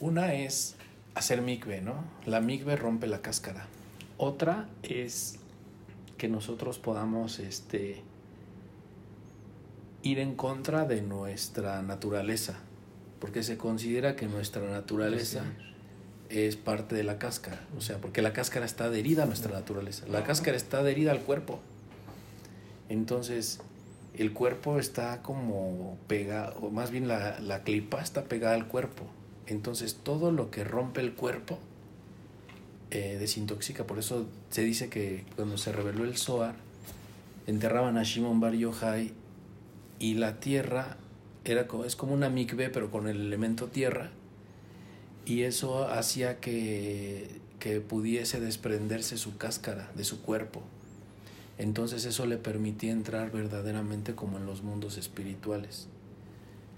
Una es hacer migbe, ¿no? La migbe rompe la cáscara. Otra es que nosotros podamos este, ir en contra de nuestra naturaleza, porque se considera que nuestra naturaleza es parte de la cáscara, o sea, porque la cáscara está adherida a nuestra naturaleza, la cáscara está adherida al cuerpo. Entonces, el cuerpo está como pegado, o más bien la, la clipa está pegada al cuerpo. Entonces, todo lo que rompe el cuerpo eh, desintoxica. Por eso se dice que cuando se reveló el Zohar, enterraban a Shimon Bar Yochai y la tierra era, es como una mikve, pero con el elemento tierra. Y eso hacía que, que pudiese desprenderse su cáscara de su cuerpo. Entonces eso le permitía entrar verdaderamente como en los mundos espirituales.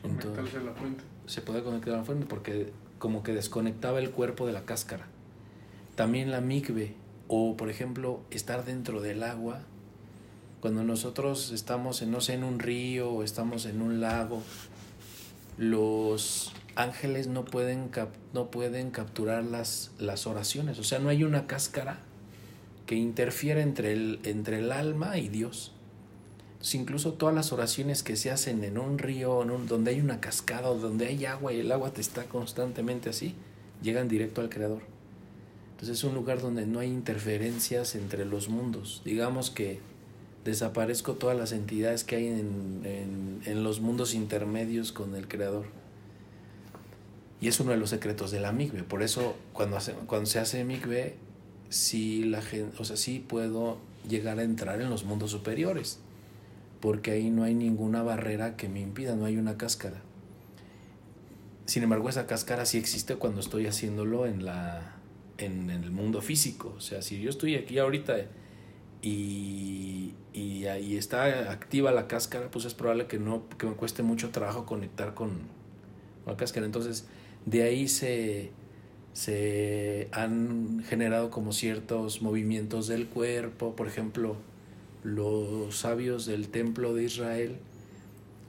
Entonces, la fuente. Se puede conectar a la fuente porque como que desconectaba el cuerpo de la cáscara. También la mikve, o por ejemplo, estar dentro del agua. Cuando nosotros estamos en, no sé, en un río o estamos en un lago, los ángeles no pueden, no pueden capturar las, las oraciones. O sea, no hay una cáscara que interfiere entre el, entre el alma y Dios. Incluso todas las oraciones que se hacen en un río, en un, donde hay una cascada o donde hay agua y el agua te está constantemente así, llegan directo al Creador. Entonces es un lugar donde no hay interferencias entre los mundos. Digamos que desaparezco todas las entidades que hay en, en, los mundos intermedios con el Creador. Y es uno de los secretos de la migbe. Por eso cuando, hace, cuando se hace migbe sí la gente, o sea, sí puedo llegar a entrar en los mundos superiores, porque ahí no hay ninguna barrera que me impida, no hay una cáscara. Sin embargo, esa cáscara sí existe cuando estoy haciéndolo en la en, el mundo físico, o sea, si yo estoy aquí ahorita y, y ahí está activa la cáscara, pues es probable que no que me cueste mucho trabajo conectar con, con la cáscara. Entonces, de ahí se se han generado como ciertos movimientos del cuerpo, por ejemplo, los sabios del templo de Israel,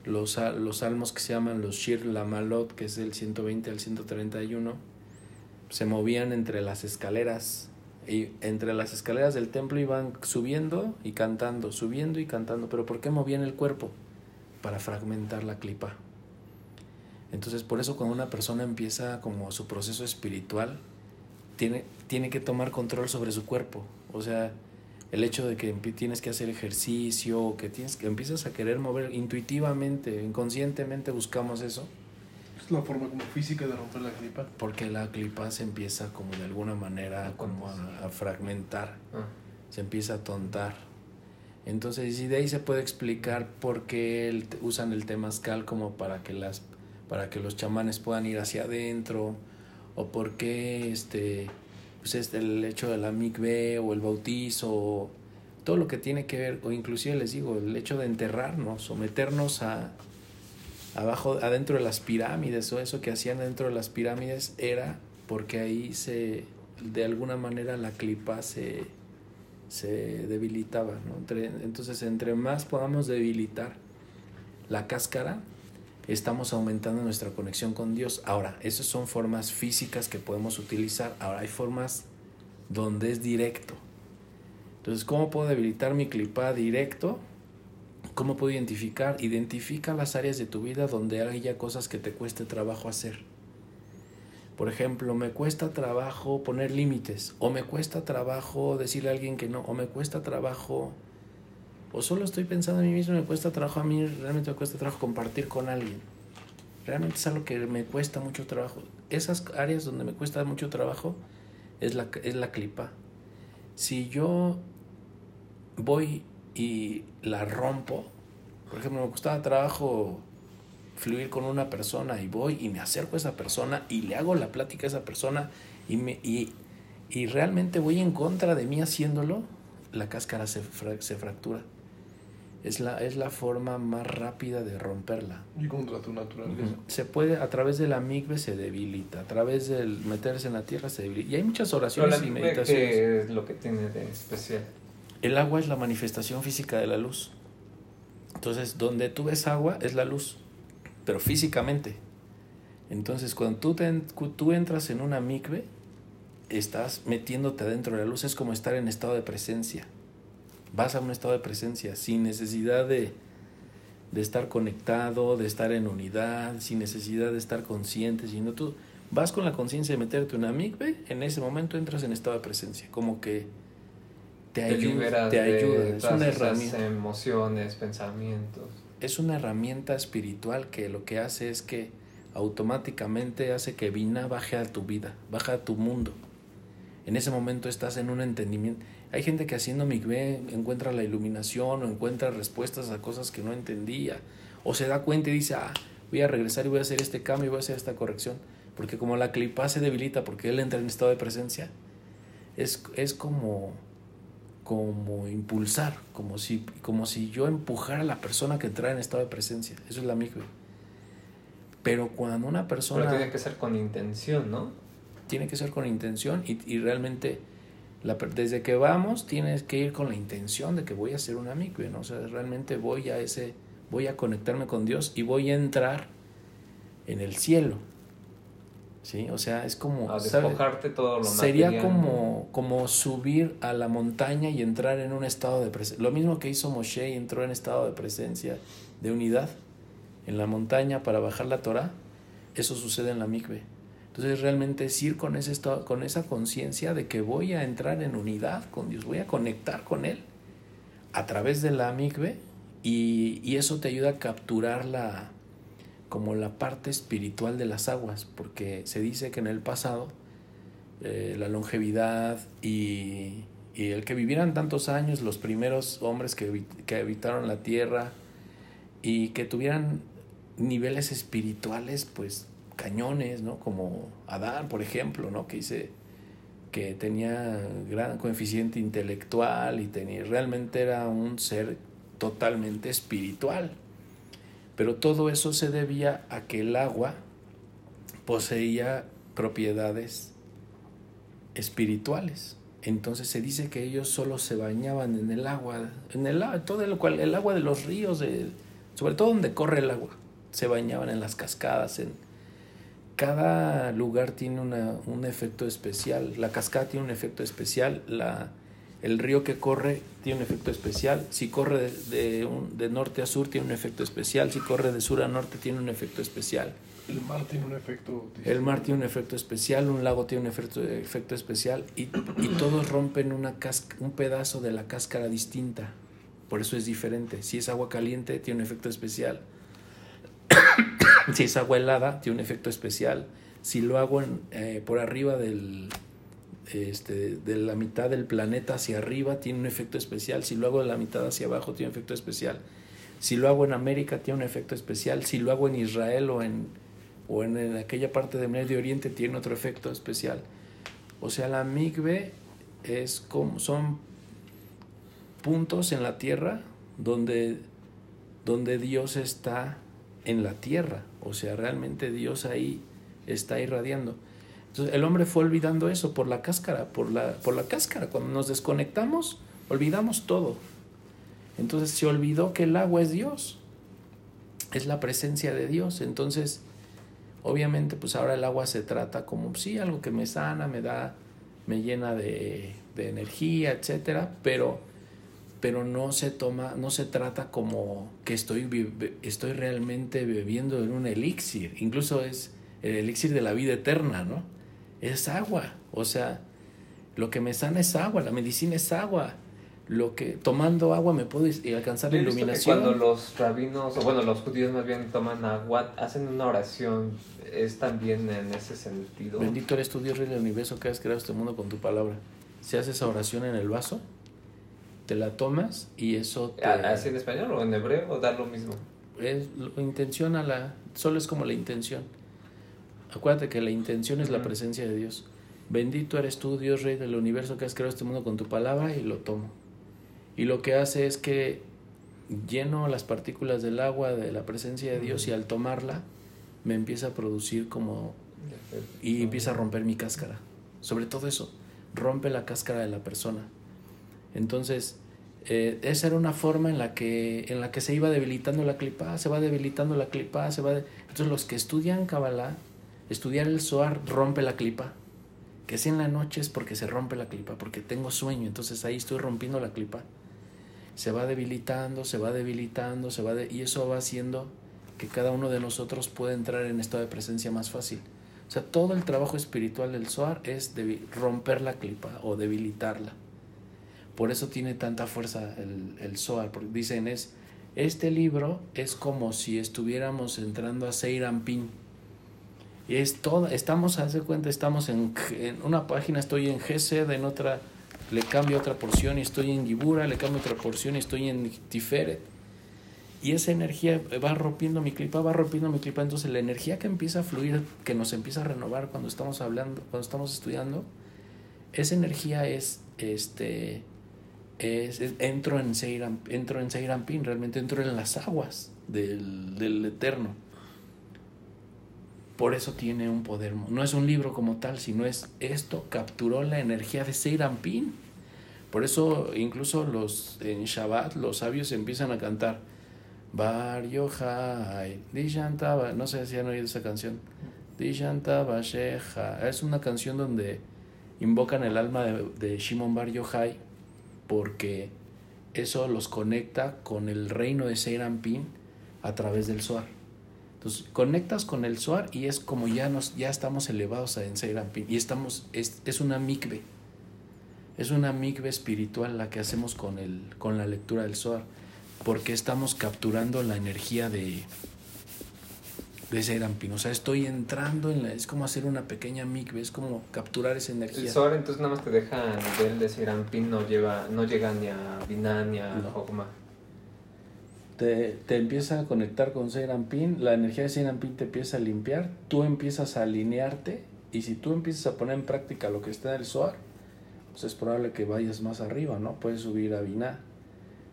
los, los salmos que se llaman los Shir Lamalot, que es del 120 al 131, se movían entre las escaleras y entre las escaleras del templo iban subiendo y cantando, subiendo y cantando, pero ¿por qué movían el cuerpo? Para fragmentar la clipa. Entonces, por eso cuando una persona empieza como su proceso espiritual, tiene, tiene que tomar control sobre su cuerpo. O sea, el hecho de que tienes que hacer ejercicio, que, tienes, que empiezas a querer mover intuitivamente, inconscientemente buscamos eso. Es la forma como física de romper la clipa. Porque la clipa se empieza como de alguna manera como a, fragmentar, ah. se empieza a tontar. Entonces, y de ahí se puede explicar por qué usan el temazcal como para que las para que los chamanes puedan ir hacia adentro, o por qué este, pues este, el hecho de la mikve o el bautizo, todo lo que tiene que ver, o inclusive les digo, el hecho de enterrarnos o meternos a, abajo, adentro de las pirámides, o eso que hacían dentro de las pirámides era porque ahí se, de alguna manera la clipa se, se debilitaba, ¿no? entonces, entre más podamos debilitar la cáscara, estamos aumentando nuestra conexión con Dios. Ahora, esas son formas físicas que podemos utilizar. Ahora, hay formas donde es directo. Entonces, ¿cómo puedo debilitar mi clipa directo? ¿Cómo puedo identificar? Identifica las áreas de tu vida donde haya cosas que te cueste trabajo hacer. Por ejemplo, me cuesta trabajo poner límites, o me cuesta trabajo decirle a alguien que no, o me cuesta trabajo o solo estoy pensando en mí mismo, me cuesta trabajo a mí, realmente me cuesta trabajo compartir con alguien. Realmente es algo que me cuesta mucho trabajo. Esas áreas donde me cuesta mucho trabajo es la, es la clipa. Si yo voy y la rompo, por ejemplo, me costaba trabajo fluir con una persona y voy y me acerco a esa persona y le hago la plática a esa persona y, me, y, y realmente voy en contra de mí haciéndolo, la cáscara se, se fractura es la, es la forma más rápida de romperla. Y contra tu naturaleza. Se puede, a través de la migbe se debilita, a través del meterse en la tierra se debilita. Y hay muchas oraciones y meditaciones. ¿Qué es lo que tiene de especial? El agua es la manifestación física de la luz. Entonces, donde tú ves agua es la luz, pero físicamente. Entonces, cuando tú, te, tú entras en una mikve, estás metiéndote adentro de la luz, es como estar en estado de presencia. Vas a un estado de presencia sin necesidad de, de estar conectado, de estar en unidad, sin necesidad de estar consciente, sino tú vas con la conciencia de meterte en una mikve, en ese momento entras en estado de presencia, como que te, ayuda, te ayuda, es una herramienta. emociones, pensamientos. Es una herramienta espiritual que lo que hace es que automáticamente hace que Vina baje a tu vida, baja a tu mundo. En ese momento estás en un entendimiento. Hay gente que haciendo mikve encuentra la iluminación o encuentra respuestas a cosas que no entendía. O se da cuenta y dice, ah, voy a regresar y voy a hacer este cambio y voy a hacer esta corrección. Porque como la clipa se debilita porque él entra en estado de presencia, es, es como como impulsar, como si, como si yo empujara a la persona que entra en estado de presencia. Eso es la mikve. Pero cuando una persona... Pero tiene que ser con intención, ¿no? Tiene que ser con intención y, y realmente la, desde que vamos tienes que ir con la intención de que voy a hacer una mikve, ¿no? O sea, realmente voy a ese, voy a conectarme con Dios y voy a entrar en el cielo. ¿sí? O sea, es como... A despojarte todo lo Sería como, como subir a la montaña y entrar en un estado de presencia. Lo mismo que hizo Moshe y entró en estado de presencia, de unidad, en la montaña para bajar la Torah. Eso sucede en la mikve. Entonces realmente es ir con, ese con esa conciencia de que voy a entrar en unidad con Dios, voy a conectar con Él a través de la mikve y, y eso te ayuda a capturar la, como la parte espiritual de las aguas, porque se dice que en el pasado eh, la longevidad y, el que vivieran tantos años, los primeros hombres que, que habitaron la tierra y que tuvieran niveles espirituales, pues cañones, ¿no? Como Adán, por ejemplo, ¿no? Que dice que tenía gran coeficiente intelectual y tenía, realmente era un ser totalmente espiritual. Pero todo eso se debía a que el agua poseía propiedades espirituales. Entonces se dice que ellos solo se bañaban en el agua, en el todo el, cual, el agua de los ríos, sobre todo donde corre el agua, se bañaban en las cascadas. En, cada lugar tiene una, un efecto especial. La cascada tiene un efecto especial. La, el río que corre tiene un efecto especial. Si corre de, de, norte a sur tiene un efecto especial. Si corre de sur a norte tiene un efecto especial. El mar tiene un efecto. El mar tiene un efecto especial, un lago tiene un efecto, efecto especial y, y todos rompen una un pedazo de la cáscara distinta. Por eso es diferente. Si es agua caliente, tiene un efecto especial. Si es agua helada, tiene un efecto especial. Si lo hago en, eh, por arriba del, este, de la mitad del planeta hacia arriba tiene un efecto especial, si lo hago de la mitad hacia abajo tiene un efecto especial, si lo hago en América tiene un efecto especial, si lo hago en Israel o en, o en, aquella parte de Medio Oriente tiene otro efecto especial. O sea, la migbe es como, son puntos en la tierra donde, donde Dios está en la tierra, o sea, realmente Dios ahí está irradiando. Entonces el hombre fue olvidando eso por la cáscara, por la, por la cáscara. Cuando nos desconectamos, olvidamos todo. Entonces se olvidó que el agua es Dios, es la presencia de Dios. Entonces, obviamente, pues ahora el agua se trata como, sí, algo que me sana, me da, me llena de, de energía, etcétera, pero, pero no se toma, no se trata como que estoy, estoy realmente bebiendo en un elixir. Incluso es el elixir de la vida eterna, ¿no? es agua. O sea, lo que me sana es agua, la medicina es agua. Lo que tomando agua me puedo alcanzar la iluminación. cuando los rabinos, o bueno, los judíos más bien toman agua, hacen una oración, es también en ese sentido. Bendito eres tu Dios, Rey del universo, que has creado este mundo con tu palabra. Si haces esa oración en el vaso, te la tomas y eso te... ¿Así en español o en hebreo o da lo mismo? Es, intenciona la, solo es como la intención. Acuérdate que la intención es la presencia de Dios. Bendito eres tú, Dios Rey del universo, que has creado este mundo con tu palabra y lo tomo. Y lo que hace es que lleno las partículas del agua de la presencia de Dios y al tomarla me empieza a producir como... y empieza a romper mi cáscara. Sobre todo eso, rompe la cáscara de la persona. Entonces, eh, esa era una forma en la que en la que se iba debilitando la clipa, se va debilitando la clipa, se va entonces los que estudian Kabbalah Estudiar el Zohar rompe la clipa. Que si en la noche es porque se rompe la clipa, porque tengo sueño, entonces ahí estoy rompiendo la clipa. Se va debilitando, se va debilitando, se va y eso va haciendo que cada uno de nosotros pueda entrar en estado de presencia más fácil. O sea, todo el trabajo espiritual del Zohar es romper la clipa o debilitarla. Por eso tiene tanta fuerza el, el Zohar, porque dicen es, este libro es como si estuviéramos entrando a Seirampin. Y es todo, estamos, hace cuenta, estamos en, en, una página, estoy en GSED, en otra le cambio otra porción y estoy en Gibura, le cambio otra porción y estoy en Tiferet. Y esa energía va rompiendo mi clipa, va rompiendo mi clipa. Entonces la energía que empieza a fluir, que nos empieza a renovar cuando estamos hablando, cuando estamos estudiando, esa energía es este es, entro en Seiram, entro en Seirampin, realmente entro en las aguas del, del, Eterno. Por eso tiene un poder. No es un libro como tal, sino es esto capturó la energía de Seirampin. Por eso incluso los en Shabbat los sabios empiezan a cantar Bar Yochai, no sé si han oído esa canción. Dishantaba Shecha. Es una canción donde invocan el alma de, de Shimon Bar Yochai porque eso los conecta con el reino de Serampín a través del Suar. Entonces, conectas con el Suar y es como ya, nos, ya estamos elevados en Serampín y estamos, es, es una mikve. Es una mikve espiritual la que hacemos con, el, con la lectura del Suar, porque estamos capturando la energía de, de Serampin. O sea, estoy entrando en la. Es como hacer una pequeña mikve, es como capturar esa energía. El sol entonces nada más te deja a nivel de Serampin, no, lleva, no llega ni a Binah ni a no. Te, te, empieza a conectar con Serampin, la energía de Serampin te empieza a limpiar, tú empiezas a alinearte y si tú empiezas a poner en práctica lo que está en el Zohar, pues es probable que vayas más arriba, ¿no? Puedes subir a Binah.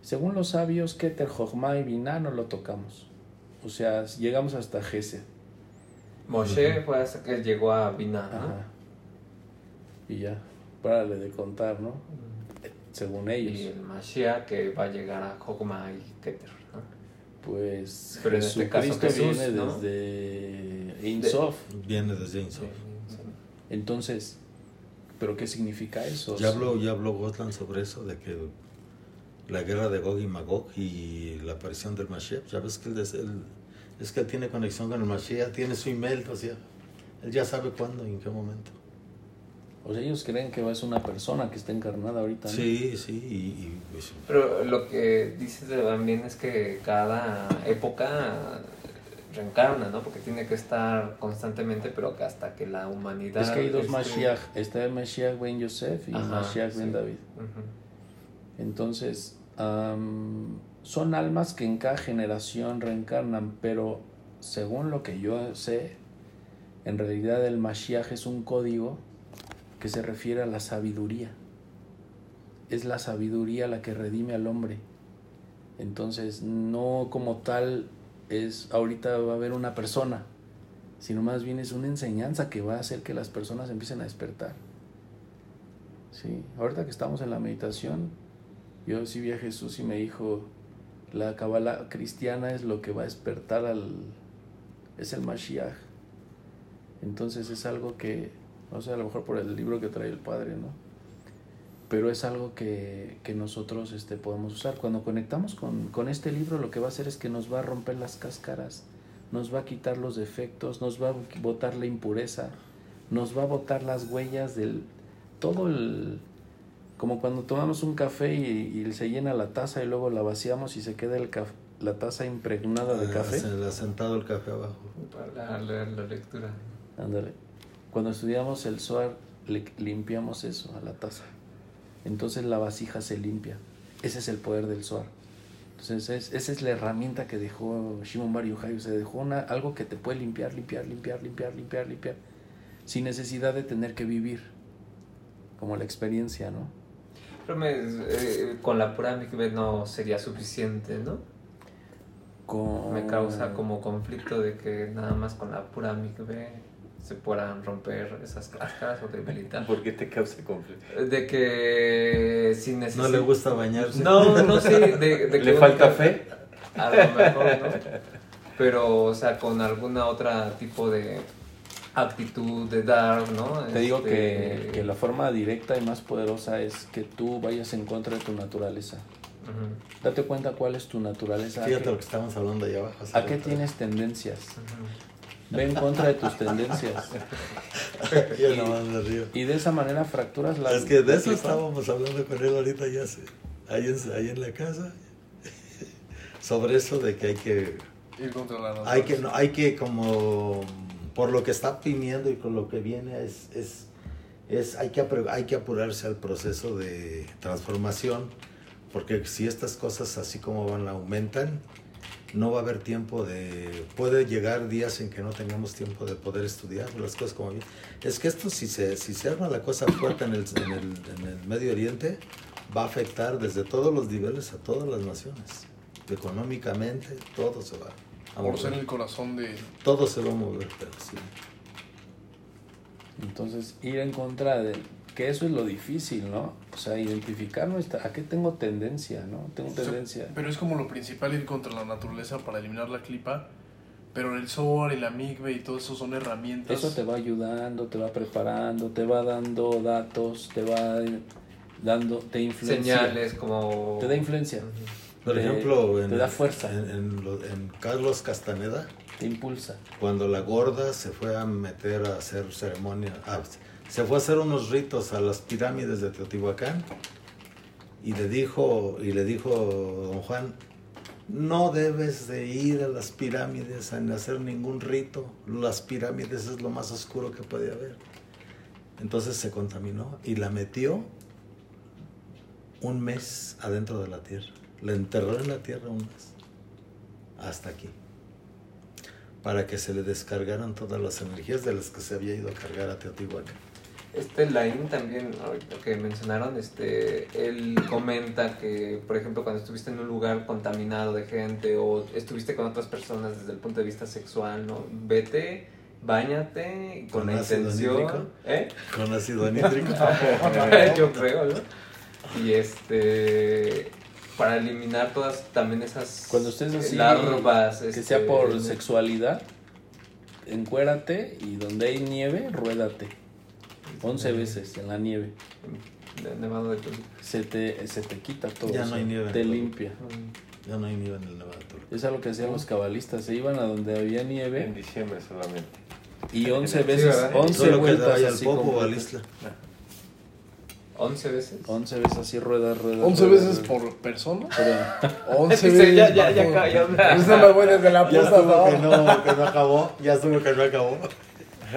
Según los sabios, Keter, Jochma y Binah no lo tocamos o sea, llegamos hasta Gesed. Moshe fue hasta que llegó a Binah, ¿no? Y ya, párale de contar, ¿no? Según ellos. Y el Mashiach que va a llegar a Jokma y Keter, ¿no? Pues Pero en este caso Jesús, viene desde Insof. Viene desde Insof. Entonces, ¿pero qué significa eso? Ya habló, ya habló Gotland sobre eso, de que la guerra de Gog y Magog y la aparición del Mashiach. Ya ves que él, es que él tiene conexión con el Mashiach, tiene su email, o sea, él ya sabe cuándo y en qué momento. O sea, ellos creen que es una persona que está encarnada ahorita. Sí, sí. Y, pues, Pero lo que dices también es que cada época reencarna, ¿no? Porque tiene que estar constantemente, pero que hasta que la humanidad... Es que hay dos Mashiach. Está el Mashiach Ben Yosef y Mashiach Ben David. Entonces, son almas que en cada generación reencarnan, pero según lo que yo sé, en realidad el Mashiach es un código que se refiere a la sabiduría. Es la sabiduría la que redime al hombre. Entonces, no como tal es ahorita va a haber una persona, sino más bien es una enseñanza que va a hacer que las personas empiecen a despertar. Sí, ahorita que estamos en la meditación, yo sí vi a Jesús y me dijo, la cabala cristiana es lo que va a despertar al... es el Mashiach. Entonces es algo que, no sé, a lo mejor por el libro que trae el Padre, ¿no? Pero es algo que, que nosotros este, podemos usar. Cuando conectamos con, con este libro, lo que va a hacer es que nos va a romper las cáscaras, nos va a quitar los defectos, nos va a botar la impureza, nos va a botar las huellas del todo el, como cuando tomamos un café y, se llena la taza y luego la vaciamos y se queda el la taza impregnada de ah, café. Se le ha sentado el café abajo. Para leer la lectura. Ándale. Cuando estudiamos el SOAR, le limpiamos eso a la taza. Entonces la vasija se limpia. Ese es el poder del SOAR. Entonces esa es la herramienta que dejó Shimon Bar Yochai. O sea, dejó una, algo que te puede limpiar, limpiar, limpiar, limpiar, limpiar, limpiar. Sin necesidad de tener que vivir. Como la experiencia, ¿no? Eh, con la pura mikve no sería suficiente, ¿no? Me causa como conflicto de que nada más con la pura mikve se puedan romper esas cáscaras o debilitar. ¿Por qué te causa conflicto? De que si necesita... ¿No le gusta bañarse? No, no, sí. De, de ¿Le falta fe? A lo mejor, ¿no? Pero, o sea, con alguna otra tipo de actitud de dar, ¿no? Te digo que, este, la forma directa y más poderosa es que tú vayas en contra de tu naturaleza. Date cuenta cuál es tu naturaleza. Fíjate lo que estamos hablando allá abajo. ¿A qué tienes tendencias? Ve en contra de tus tendencias. y, y, de esa manera fracturas la... Es que de eso estábamos hablando con él ahorita ya, ahí en, ahí en la casa, sobre eso de que hay que... Ir contra la hay que, no, hay que como por lo que está pidiendo y con lo que viene es, es, es hay, que, hay que apurarse al proceso de transformación, porque si estas cosas así como van aumentan, no va a haber tiempo de... Puede llegar días en que no tengamos tiempo de poder estudiar las cosas como bien. Es que esto si se, si se arma la cosa fuerte en el, en el, en el Medio Oriente, va a afectar desde todos los niveles a todas las naciones. Económicamente, todo se va por ser el corazón de... Todo se va a mover, pero sí. Entonces, ir en contra de... Que eso es lo difícil, ¿no? O sea, identificar nuestra... ¿A qué tengo tendencia, no? Tengo tendencia... pero es como lo principal ir contra la naturaleza para eliminar la clipa. Pero el SOAR y la MIGBE y todo eso son herramientas. Eso te va ayudando, te va preparando, te va dando datos, te va dando, te influencia. Señales como... Te da influencia. Por ejemplo, en, da fuerza. En, Carlos Castaneda. Te impulsa. Cuando la gorda se fue a meter a hacer ceremonia, ah, se fue a hacer unos ritos a las pirámides de Teotihuacán y le dijo, y le dijo don Juan, no debes de ir a las pirámides a hacer ningún rito. Las pirámides es lo más oscuro que puede haber. Entonces se contaminó y la metió un mes adentro de la tierra. La enterró en la tierra un mes. Hasta aquí. Para que se le descargaran todas las energías de las que se había ido a cargar a Teotihuacán. Este Lain también, ahorita que mencionaron, este, él comenta que, por ejemplo, cuando estuviste en un lugar contaminado de gente o estuviste con otras personas desde el punto de vista sexual, ¿no? Vete, bañate con, la intención. ¿Eh? Con ácido anítrico. Yo creo, ¿no? Y este para eliminar todas también esas cuando estés así larvas que sea por este, sexualidad encuérate y donde hay nieve ruédate. 11 veces en la nieve. Nevado de se te se te quita todo ya no hay nieve te limpia. Ya no hay nieve en el nevado es algo que hacían los cabalistas se iban a donde había nieve en diciembre solamente. y 11 veces 11 vueltas así popo al isla 11 veces. 11 veces así rueda, rueda. 11 veces por persona. 11 veces. Ya, ya, ya cayó. Eso me voy desde la puta. Ya estuvo que no, que no acabó. Ya estuvo que no acabó.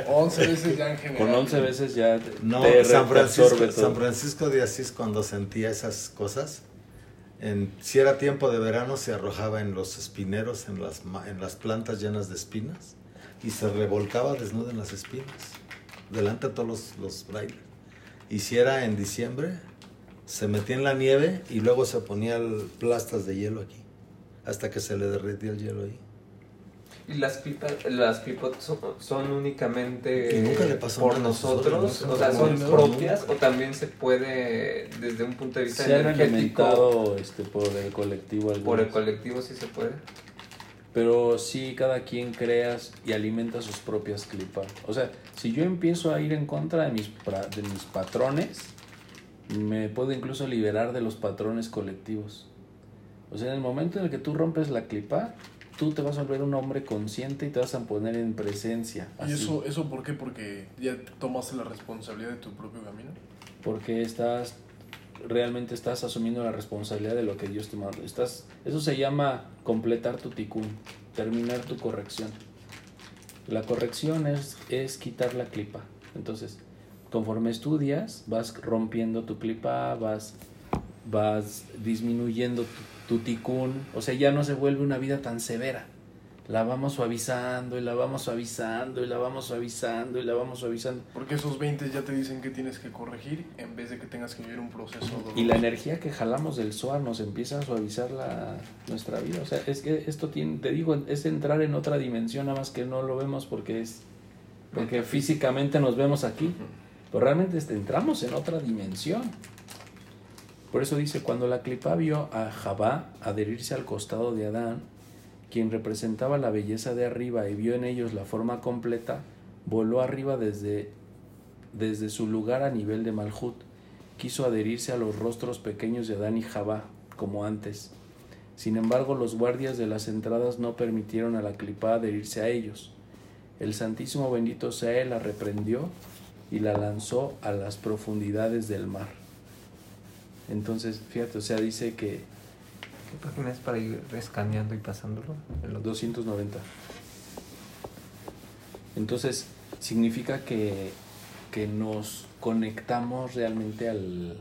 11 veces ya en general. Con 11 veces ya. No, San, Francisco, San Francisco de Asís, cuando sentía esas cosas, en, si era tiempo de verano, se arrojaba en los espineros, en las, en las plantas llenas de espinas, y se revolcaba desnudo en las espinas, delante de todos los, los frailes hiciera en diciembre, se metía en la nieve y luego se ponía plastas de hielo aquí, hasta que se le derretía el hielo ahí. ¿Y las pipas, las pipas son, únicamente nunca le pasó por nosotros? o sea, ¿son propias o también se puede, desde un punto de vista se energético? este, por el colectivo. Por el colectivo sí se puede. Pero sí, cada quien crea y alimenta sus propias clipas. O sea, si yo empiezo a ir en contra de mis, de mis patrones, me puedo incluso liberar de los patrones colectivos. O sea, en el momento en el que tú rompes la clipa, tú te vas a volver un hombre consciente y te vas a poner en presencia. ¿Y eso, eso por qué? Porque ya tomaste la responsabilidad de tu propio camino. Porque estás realmente estás asumiendo la responsabilidad de lo que Dios te manda. Estás, eso se llama completar tu tikkun, terminar tu corrección. La corrección es, es quitar la clipa. Entonces, conforme estudias, vas rompiendo tu clipa, vas, vas disminuyendo tu, tu tikkun. O sea, ya no se vuelve una vida tan severa la vamos suavizando y la vamos suavizando y la vamos suavizando y la vamos suavizando. Porque esos 20 ya te dicen que tienes que corregir en vez de que tengas que vivir un proceso Y la energía que jalamos del SOAR nos empieza a suavizar la, nuestra vida. O sea, es que esto tiene, te digo, es entrar en otra dimensión, nada más que no lo vemos porque es porque físicamente nos vemos aquí, pero realmente entramos en otra dimensión. Por eso dice, cuando la clipa vio a Jabá adherirse al costado de Adán, quien representaba la belleza de arriba y vio en ellos la forma completa, voló arriba desde, desde su lugar a nivel de Malhut. Quiso adherirse a los rostros pequeños de Adán y Jabá, como antes. Sin embargo, los guardias de las entradas no permitieron a la clipa adherirse a ellos. El Santísimo Bendito sea la reprendió y la lanzó a las profundidades del mar. Entonces, fíjate, o sea, dice que... ¿Qué página es para ir escaneando y pasándolo? En los 290. Entonces, significa que, que nos conectamos realmente al...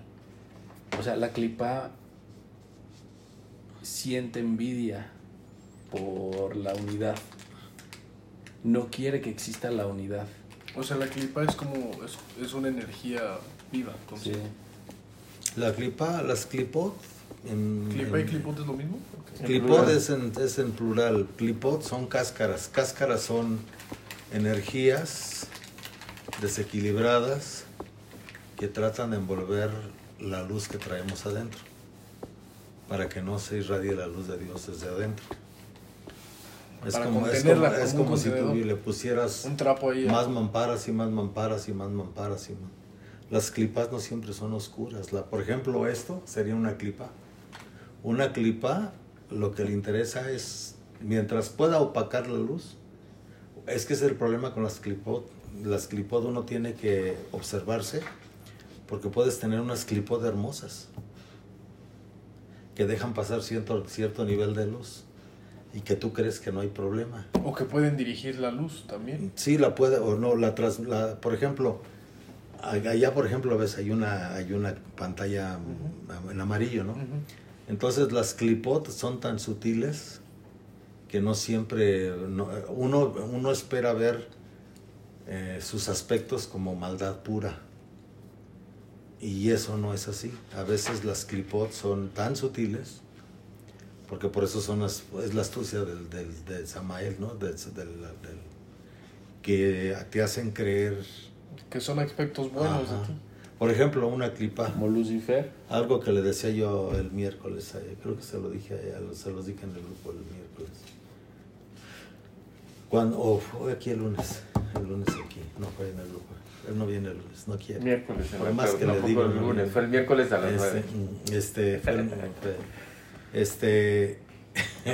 O sea, la clipa siente envidia por la unidad. No quiere que exista la unidad. O sea, la clipa es como, es, una energía viva. Sí. La clipa, las clipot. En, ¿Clipa y clipot es lo mismo? Clipot es en, es en plural. Clipot son cáscaras. Cáscaras son energías desequilibradas que tratan de envolver la luz que traemos adentro para que no se irradie la luz de Dios desde adentro. Es como, es como, si tú le pusieras un trapo ahí, más mamparas y más mamparas y más mamparas y más. Las clipas no siempre son oscuras. La, por ejemplo, esto sería una clipa. Una clipa lo que le interesa es, mientras pueda opacar la luz, es que es el problema con las clipot. Las clipot uno tiene que observarse porque puedes tener unas clipot hermosas que dejan pasar cierto, cierto nivel de luz y que tú crees que no hay problema. O que pueden dirigir la luz también. Sí, la puede, o no, la, tras, la por ejemplo, allá por ejemplo ves, hay una, hay una pantalla en amarillo, ¿no? Entonces las clipot son tan sutiles que no siempre, uno, uno espera ver eh, sus aspectos como maldad pura y eso no es así. A veces las clipots son tan sutiles, porque por eso son las, es la astucia del, del, de Samael, ¿no? Del, del, que te hacen creer. Que son aspectos buenos de ti. Por ejemplo, una clipa. Como Lucifer. Algo que le decía yo el miércoles, creo que se lo dije a se los dije en el grupo el miércoles. Cuando, o fue aquí el lunes, el lunes aquí, no fue en el grupo. Él no viene el lunes, no quiere. Miércoles. Más que le digo. El lunes, fue el miércoles a las este, Este, fue, este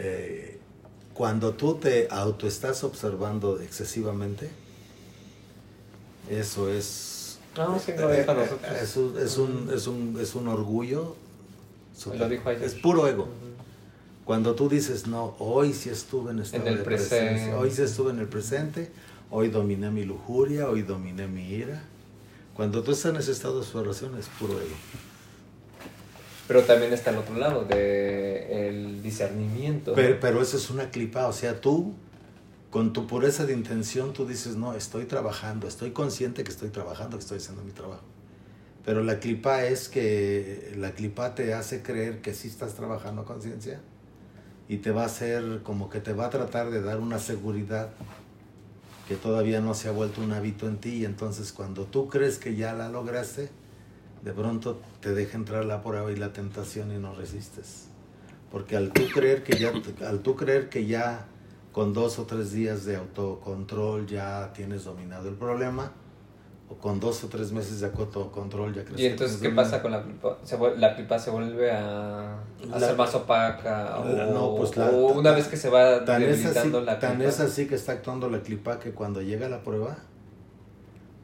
eh, cuando tú te auto estás observando excesivamente, eso es... No, sí, no deja nosotros. Es, un, es, un, es, un, es un orgullo. Lo dijo Es puro ego. Cuando tú dices, no, hoy sí estuve en estado en el de presente. presencia, hoy sí estuve en el presente, Hoy dominé mi lujuria, hoy dominé mi ira. Cuando tú estás en ese estado de oración es puro ego. Pero también está el otro lado, de el discernimiento. Pero, pero eso es una clipa, o sea, tú con tu pureza de intención tú dices, no, estoy trabajando, estoy consciente que estoy trabajando, que estoy haciendo mi trabajo. Pero la clipa es que la clipa te hace creer que sí estás trabajando a conciencia y te va a hacer como que te va a tratar de dar una seguridad que todavía no se ha vuelto un hábito en ti y entonces cuando tú crees que ya la lograste, de pronto te deja entrar la prueba y la tentación y no resistes. Porque al tú creer que ya, al tú creer que ya con dos o tres días de autocontrol ya tienes dominado el problema, o con dos o tres meses de autocontrol ya crees ¿Y entonces qué pasa con la pipa? ¿La pipa se vuelve a, a ser más opaca? O, no, pues una vez que se va tan debilitando la clipa. Tan es así que está actuando la clipa que cuando llega la prueba,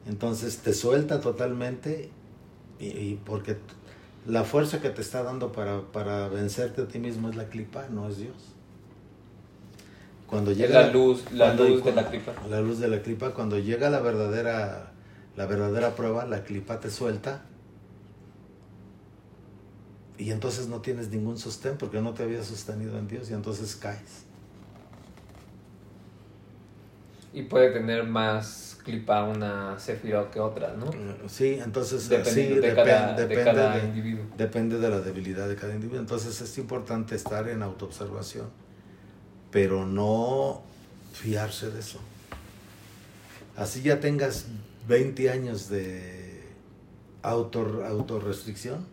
entonces te suelta totalmente y, porque la fuerza que te está dando para, para vencerte a ti mismo es la clipa, no es Dios. Cuando llega la luz, la luz de la clipa. La luz de la clipa, cuando llega la verdadera la verdadera prueba, la clipa te suelta y entonces no tienes ningún sostén porque no te habías sostenido en Dios y entonces caes. Y puede tener más clipa una sefira que otra, ¿no? Sí, entonces depende, de, cada, de individuo. Depende de la debilidad de cada individuo. Entonces es importante estar en autoobservación, pero no fiarse de eso. Así ya tengas 20 años de auto, autorrestricción,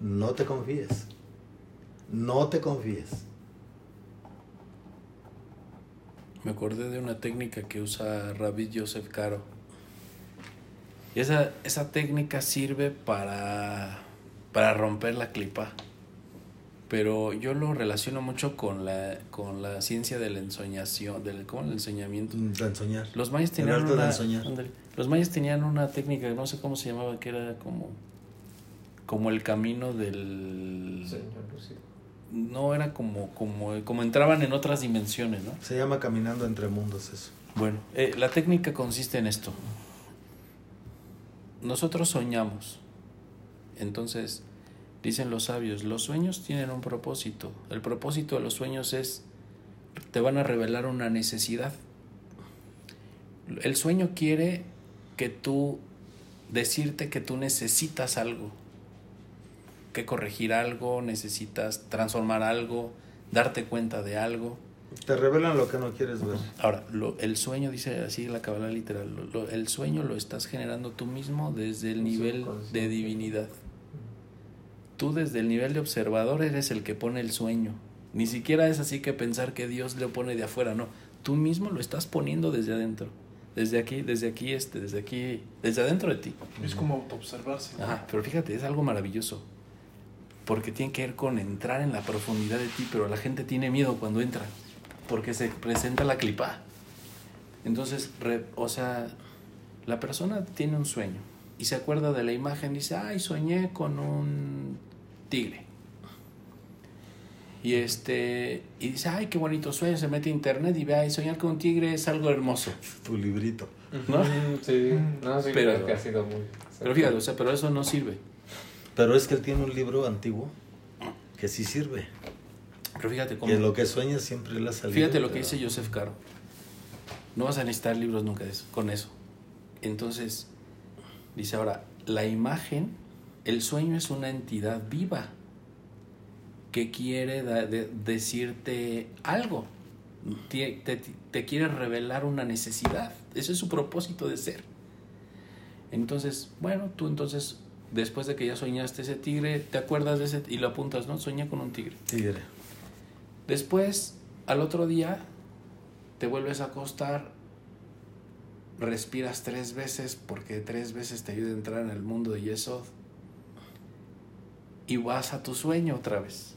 no te confíes. No te confíes. me acordé de una técnica que usa Rabbi Joseph Caro. Y esa, esa técnica sirve para, para romper la clipa. Pero yo lo relaciono mucho con la, con la ciencia de la ensoñación, del, ¿cómo? El ensoñamiento. De ensoñar. Los mayas tenían una, los mayas tenían una técnica, no sé cómo se llamaba, que era como, como el camino del... No, era como, como, como entraban en otras dimensiones, ¿no? Se llama caminando entre mundos eso. Bueno, eh, la técnica consiste en esto. Nosotros soñamos. Entonces, dicen los sabios, los sueños tienen un propósito. El propósito de los sueños es, te van a revelar una necesidad. El sueño quiere que tú, decirte que tú necesitas algo, que corregir algo, necesitas transformar algo, darte cuenta de algo. Te revelan lo que no quieres ver. Ahora, lo, el sueño, dice así la cabala literal, el sueño lo estás generando tú mismo desde el nivel de divinidad. Tú desde el nivel de observador eres el que pone el sueño. Ni siquiera es así que pensar que Dios lo pone de afuera, no. Tú mismo lo estás poniendo desde adentro. Desde aquí, desde aquí, este, desde aquí, desde adentro de ti. Es como autoobservarse. Ajá, pero fíjate, es algo maravilloso. Porque tiene que ver con entrar en la profundidad de ti, pero la gente tiene miedo cuando entra porque se presenta la clipa. Entonces, o sea, la persona tiene un sueño y se acuerda de la imagen, dice, ay, soñé con un tigre. Y este, y dice, ay, qué bonito sueño, se mete a internet y ve, ay, soñar con un tigre es algo hermoso. Tu librito. ¿No? Sí, no, sí, pero, que ha sido muy... Pero fíjate, o sea, pero eso no sirve. Pero es que él tiene un libro antiguo que sí sirve. Pero fíjate cómo. Que lo que sueña siempre la salida. Fíjate lo que dice Joseph Caro. No vas a necesitar libros nunca de eso, con eso. Entonces, dice ahora, la imagen, el sueño es una entidad viva que quiere decirte algo. Te, te, quiere revelar una necesidad. Ese es su propósito de ser. Entonces, bueno, tú entonces, después de que ya soñaste ese tigre, te acuerdas de ese y lo apuntas, ¿no? Soñé con un tigre. Tigre. Después, al otro día, te vuelves a acostar, respiras tres veces, porque tres veces te ayuda a entrar en el mundo de Yesod, y vas a tu sueño otra vez.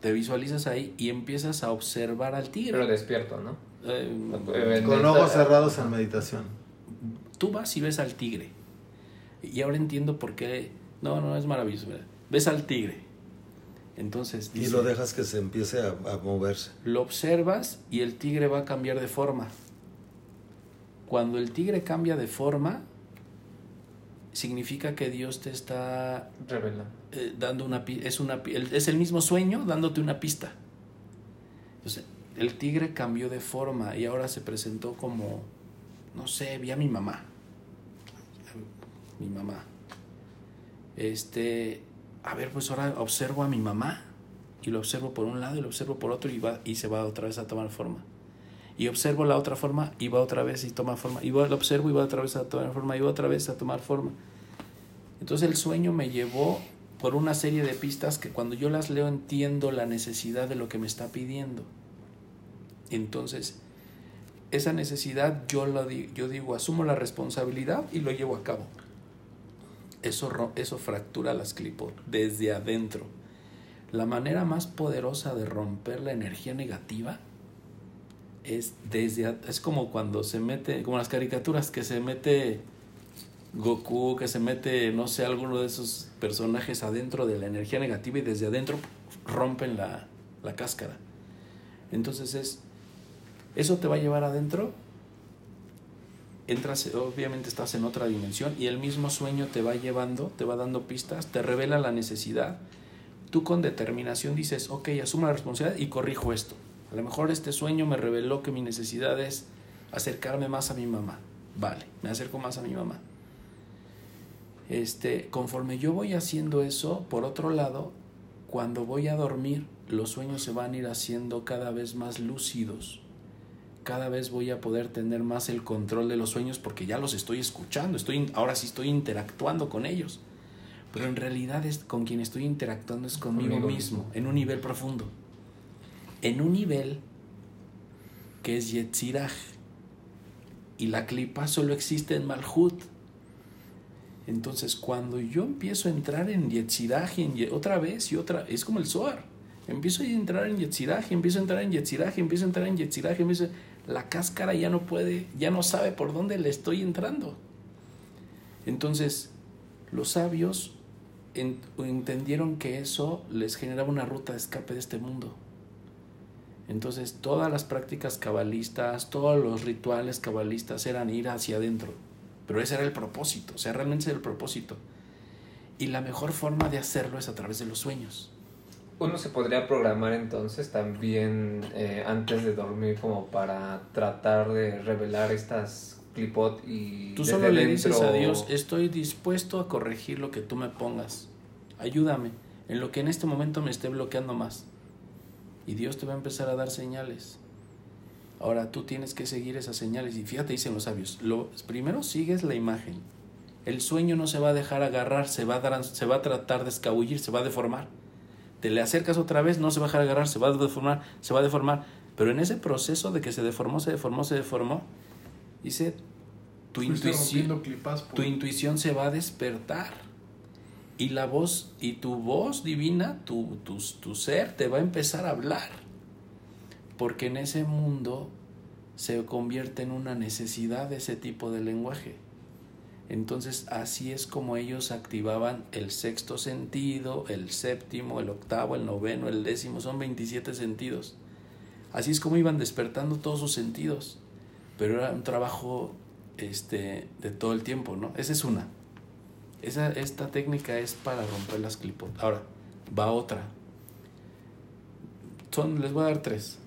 Te visualizas ahí y empiezas a observar al tigre. Pero despierto, ¿no? Eh, con ojos cerrados en meditación. Tú vas y ves al tigre. Y ahora entiendo por qué. No, no, es maravilloso. Ves al tigre entonces y lo dejas que se empiece a, moverse. Lo observas y el tigre va a cambiar de forma. Cuando el tigre cambia de forma, significa que Dios te está revelando. Eh, dando una es una es el mismo sueño dándote una pista. Entonces, el tigre cambió de forma y ahora se presentó como no sé, vi a mi mamá. Mi mamá. Este a ver, pues ahora observo a mi mamá y lo observo por un lado y lo observo por otro y, va, y se va otra vez a tomar forma. Y observo la otra forma y va otra vez y toma forma. Y lo observo y va otra vez a tomar forma y va otra vez a tomar forma. Entonces el sueño me llevó por una serie de pistas que cuando yo las leo entiendo la necesidad de lo que me está pidiendo. Entonces, esa necesidad yo, lo, yo digo, asumo la responsabilidad y lo llevo a cabo eso, eso fractura las clipos desde adentro. La manera más poderosa de romper la energía negativa es desde es como cuando se mete como las caricaturas que se mete Goku que se mete no sé alguno de esos personajes adentro de la energía negativa y desde adentro rompen la, la cáscara entonces es eso te va a llevar adentro entras, obviamente estás en otra dimensión y el mismo sueño te va llevando, te va dando pistas, te revela la necesidad. Tú con determinación dices, ok, asumo la responsabilidad y corrijo esto. A lo mejor este sueño me reveló que mi necesidad es acercarme más a mi mamá. Vale, me acerco más a mi mamá. Este, conforme yo voy haciendo eso, por otro lado, cuando voy a dormir, los sueños se van a ir haciendo cada vez más lúcidos cada vez voy a poder tener más el control de los sueños porque ya los estoy escuchando, estoy, ahora sí estoy interactuando con ellos. Pero en realidad es con quien estoy interactuando es conmigo, mismo, en un nivel profundo. En un nivel que es Yetzirah. Y la clipa solo existe en Malhut. Entonces, cuando yo empiezo a entrar en Yetzirah y otra vez y otra, es como el Zohar. Empiezo a entrar en Yetzirah, empiezo a entrar en Yetzirah, empiezo a entrar en Yetzirah, empiezo... la cáscara ya no puede, ya no sabe por dónde le estoy entrando. Entonces, los sabios entendieron que eso les generaba una ruta de escape de este mundo. Entonces todas las prácticas cabalistas, todos los rituales cabalistas eran ir hacia adentro. Pero ese era el propósito, o sea, realmente era el propósito. Y la mejor forma de hacerlo es a través de los sueños. Uno se podría programar entonces también eh, antes de dormir como para tratar de revelar estas clipot y... Tú solo le dices a Dios, estoy dispuesto a corregir lo que tú me pongas. Ayúdame en lo que en este momento me esté bloqueando más. Y Dios te va a empezar a dar señales. Ahora tú tienes que seguir esas señales. Y fíjate, dicen los sabios, lo, primero sigues la imagen. El sueño no se va a dejar agarrar, se va a, se va a tratar de escabullir, se va a deformar. Te le acercas otra vez, no se va a dejar agarrar, se va a deformar, se va a deformar. Pero en ese proceso de que se deformó, se deformó, se deformó, dice, tu, intuición, tu intuición se va a despertar. Y la voz, y tu voz divina, tu, tu, tu ser, te va a empezar a hablar. Porque en ese mundo se convierte en una necesidad ese tipo de lenguaje. Entonces así es como ellos activaban el sexto sentido, el séptimo, el octavo, el noveno, el décimo, son 27 sentidos. Así es como iban despertando todos sus sentidos. Pero era un trabajo este, de todo el tiempo, ¿no? Esa es una. Esa, esta técnica es para romper las clipot. Ahora, va otra. Son, les voy a dar tres.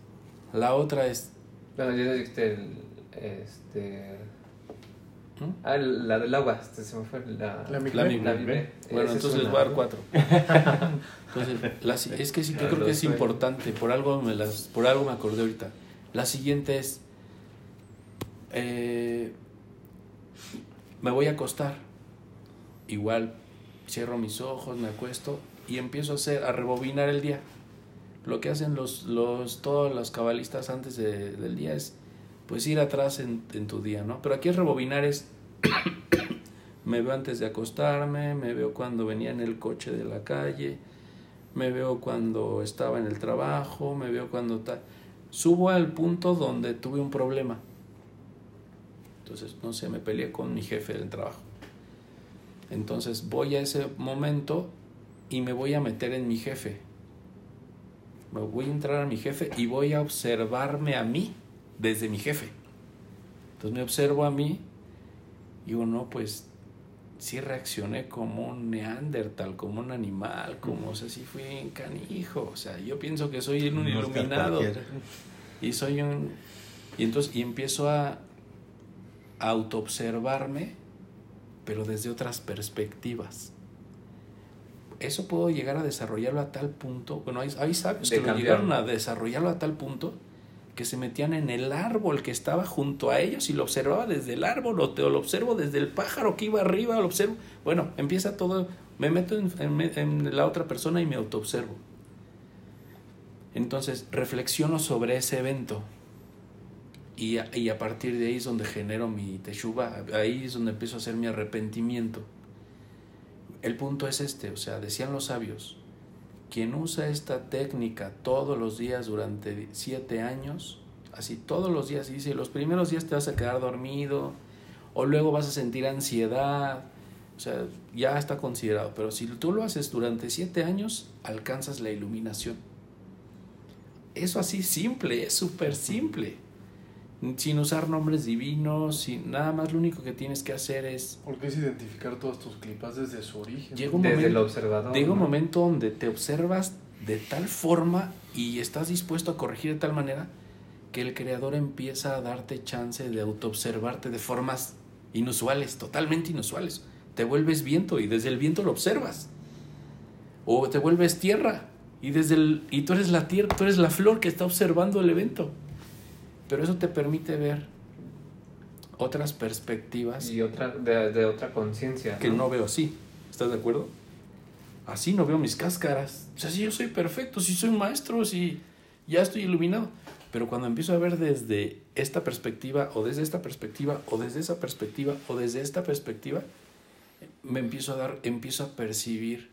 La otra es... Bueno, ya dijiste el, este... ¿Mm? Ah, la del agua, este se me fue la... La, la, Bueno, entonces les voy a dar cuatro. entonces, es que sí, yo creo que es importante, por algo, me las, por algo me acordé ahorita. La siguiente es... Eh, me voy a acostar. Igual cierro mis ojos, me acuesto y empiezo a hacer, a rebobinar el día. Lo que hacen los, todos los cabalistas antes del día es pues ir atrás en, tu día, ¿no? Pero aquí es rebobinar es me veo antes de acostarme, me veo cuando venía en el coche de la calle, me veo cuando estaba en el trabajo, me veo cuando subo al punto donde tuve un problema entonces, no sé, me peleé con mi jefe del trabajo. Entonces voy a ese momento y me voy a meter en mi jefe. Me voy a entrar a mi jefe y voy a observarme a mí desde mi jefe. Entonces me observo a mí y digo, no, pues sí reaccioné como un neandertal, como un animal, como, o sea, sí fui un canijo. O sea, yo pienso que soy un iluminado. Y soy un... Y entonces, y empiezo a, autoobservarme, pero desde otras perspectivas. Eso puedo llegar a desarrollarlo a tal punto, bueno, hay, hay sabios que lo llegaron a desarrollarlo a tal punto que se metían en el árbol que estaba junto a ellos y lo observaba desde el árbol, o, te, lo observo desde el pájaro que iba arriba, lo observo. Bueno, empieza todo, me meto en, en la otra persona y me autoobservo. Entonces, reflexiono sobre ese evento, y a, partir de ahí es donde genero mi teshuva, ahí es donde empiezo a hacer mi arrepentimiento. El punto es este, o sea, decían los sabios, quien usa esta técnica todos los días durante siete años, así todos los días, dice, los primeros días te vas a quedar dormido, o luego vas a sentir ansiedad, o sea, ya está considerado, pero si tú lo haces durante siete años, alcanzas la iluminación. Eso así simple, es súper simple sin usar nombres divinos, sin nada más lo único que tienes que hacer es... Porque es identificar todos tus clipas desde su origen. Llega un desde momento, el observador. Llega un momento donde te observas de tal forma y estás dispuesto a corregir de tal manera que el creador empieza a darte chance de autoobservarte de formas inusuales, totalmente inusuales. Te vuelves viento y desde el viento lo observas. O te vuelves tierra y desde el y tú eres la tierra, tú eres la flor que está observando el evento. Pero eso te permite ver otras perspectivas. Y otra, de, otra conciencia. Que ¿no? veo así. ¿Estás de acuerdo? Así no veo mis cáscaras. O sea, si yo soy perfecto, si soy maestro, si ya estoy iluminado. Pero cuando empiezo a ver desde esta perspectiva, o desde esta perspectiva, o desde esa perspectiva, o desde esta perspectiva, me empiezo a dar, empiezo a percibir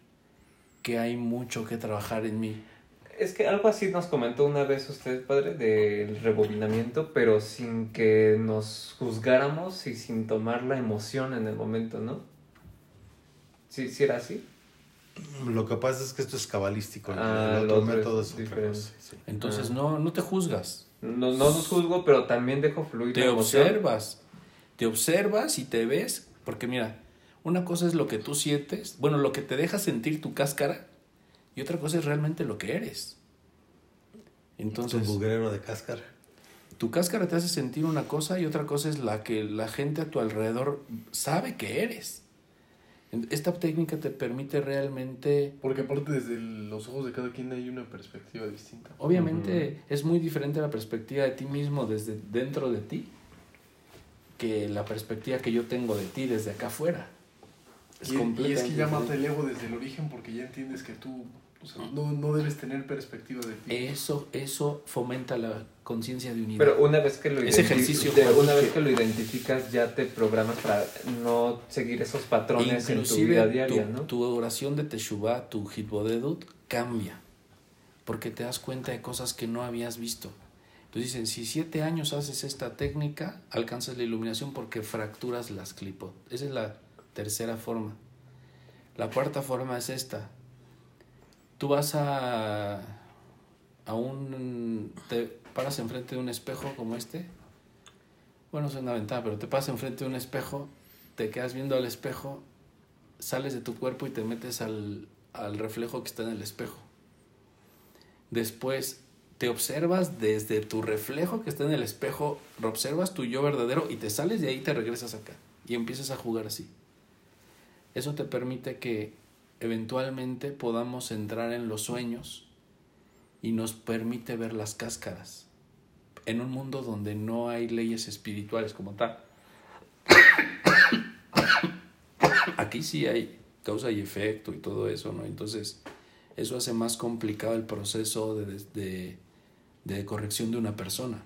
que hay mucho que trabajar en mí. Es que algo así nos comentó una vez usted, padre, del rebobinamiento, pero sin que nos juzgáramos y sin tomar la emoción en el momento, ¿no? ¿Sí, sí era así? Lo que pasa es que esto es cabalístico. Ah, el otro, método es, diferente. Entonces ah. no, no te juzgas. No, no nos juzgo, pero también dejo fluir te observas. Te observas y te ves. Porque mira, una cosa es lo que tú sientes, bueno, lo que te deja sentir tu cáscara, y otra cosa es realmente lo que eres. Entonces. Un bugrero de cáscara. Tu cáscara te hace sentir una cosa y otra cosa es la que la gente a tu alrededor sabe que eres. Esta técnica te permite realmente... Porque aparte desde los ojos de cada quien hay una perspectiva distinta. Obviamente es muy diferente la perspectiva de ti mismo desde dentro de ti que la perspectiva que yo tengo de ti desde acá afuera. Es y, y, es que ya mata el ego desde el origen porque ya entiendes que tú no, no, debes tener perspectiva de ti. Eso, eso fomenta la conciencia de unidad. Pero una vez que lo ejercicio una vez que lo identificas ya te programas para no seguir esos patrones en tu vida diaria, tu, ¿no? Tu oración de Teshuvah, tu Hitbodedut, cambia. Porque te das cuenta de cosas que no habías visto. Entonces dicen, si siete años haces esta técnica, alcanzas la iluminación porque fracturas las clipot. Esa es la tercera forma. La cuarta forma es esta tú vas a, a un... te paras enfrente de un espejo como este. Bueno, es una ventana, pero te pasas enfrente de un espejo, te quedas viendo al espejo, sales de tu cuerpo y te metes al, al reflejo que está en el espejo. Después te observas desde tu reflejo que está en el espejo, observas tu yo verdadero y te sales de ahí te regresas acá y empiezas a jugar así. Eso te permite que eventualmente podamos entrar en los sueños y nos permite ver las cáscaras en un mundo donde no hay leyes espirituales como tal. Aquí sí hay causa y efecto y todo eso, ¿no? Entonces, eso hace más complicado el proceso de, de, de corrección de una persona.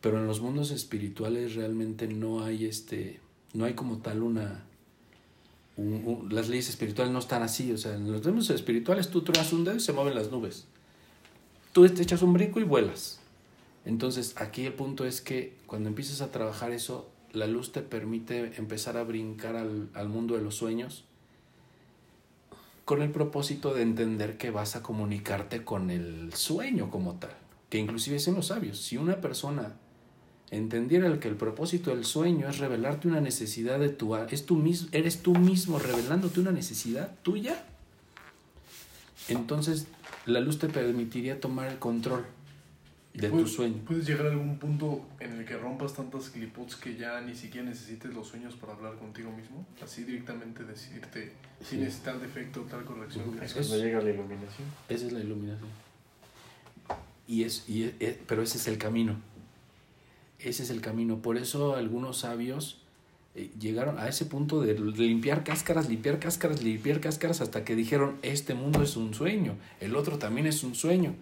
Pero en los mundos espirituales realmente no hay este, no hay como tal una, las leyes espirituales no están así. O sea, en los mundos espirituales tú truenas un dedo y se mueven las nubes. Tú te echas un brinco y vuelas. Entonces, aquí el punto es que cuando empiezas a trabajar eso, la luz te permite empezar a brincar al, al mundo de los sueños con el propósito de entender que vas a comunicarte con el sueño como tal. Que inclusive dicen los sabios, si una persona entendiera que el propósito del sueño es revelarte una necesidad de tu es tú mismo, eres tú mismo revelándote una necesidad tuya, entonces la luz te permitiría tomar el control de tu sueño. Puedes llegar a algún punto en el que rompas tantas clipots que ya ni siquiera necesites los sueños para hablar contigo mismo, así directamente decirte sin necesitar defecto tal corrección. Es cuando llega la iluminación. Esa es la iluminación. Y es, y pero ese es el camino ese es el camino. Por eso algunos sabios eh, llegaron a ese punto de limpiar cáscaras, limpiar cáscaras, limpiar cáscaras, hasta que dijeron, este mundo es un sueño, el otro también es un sueño.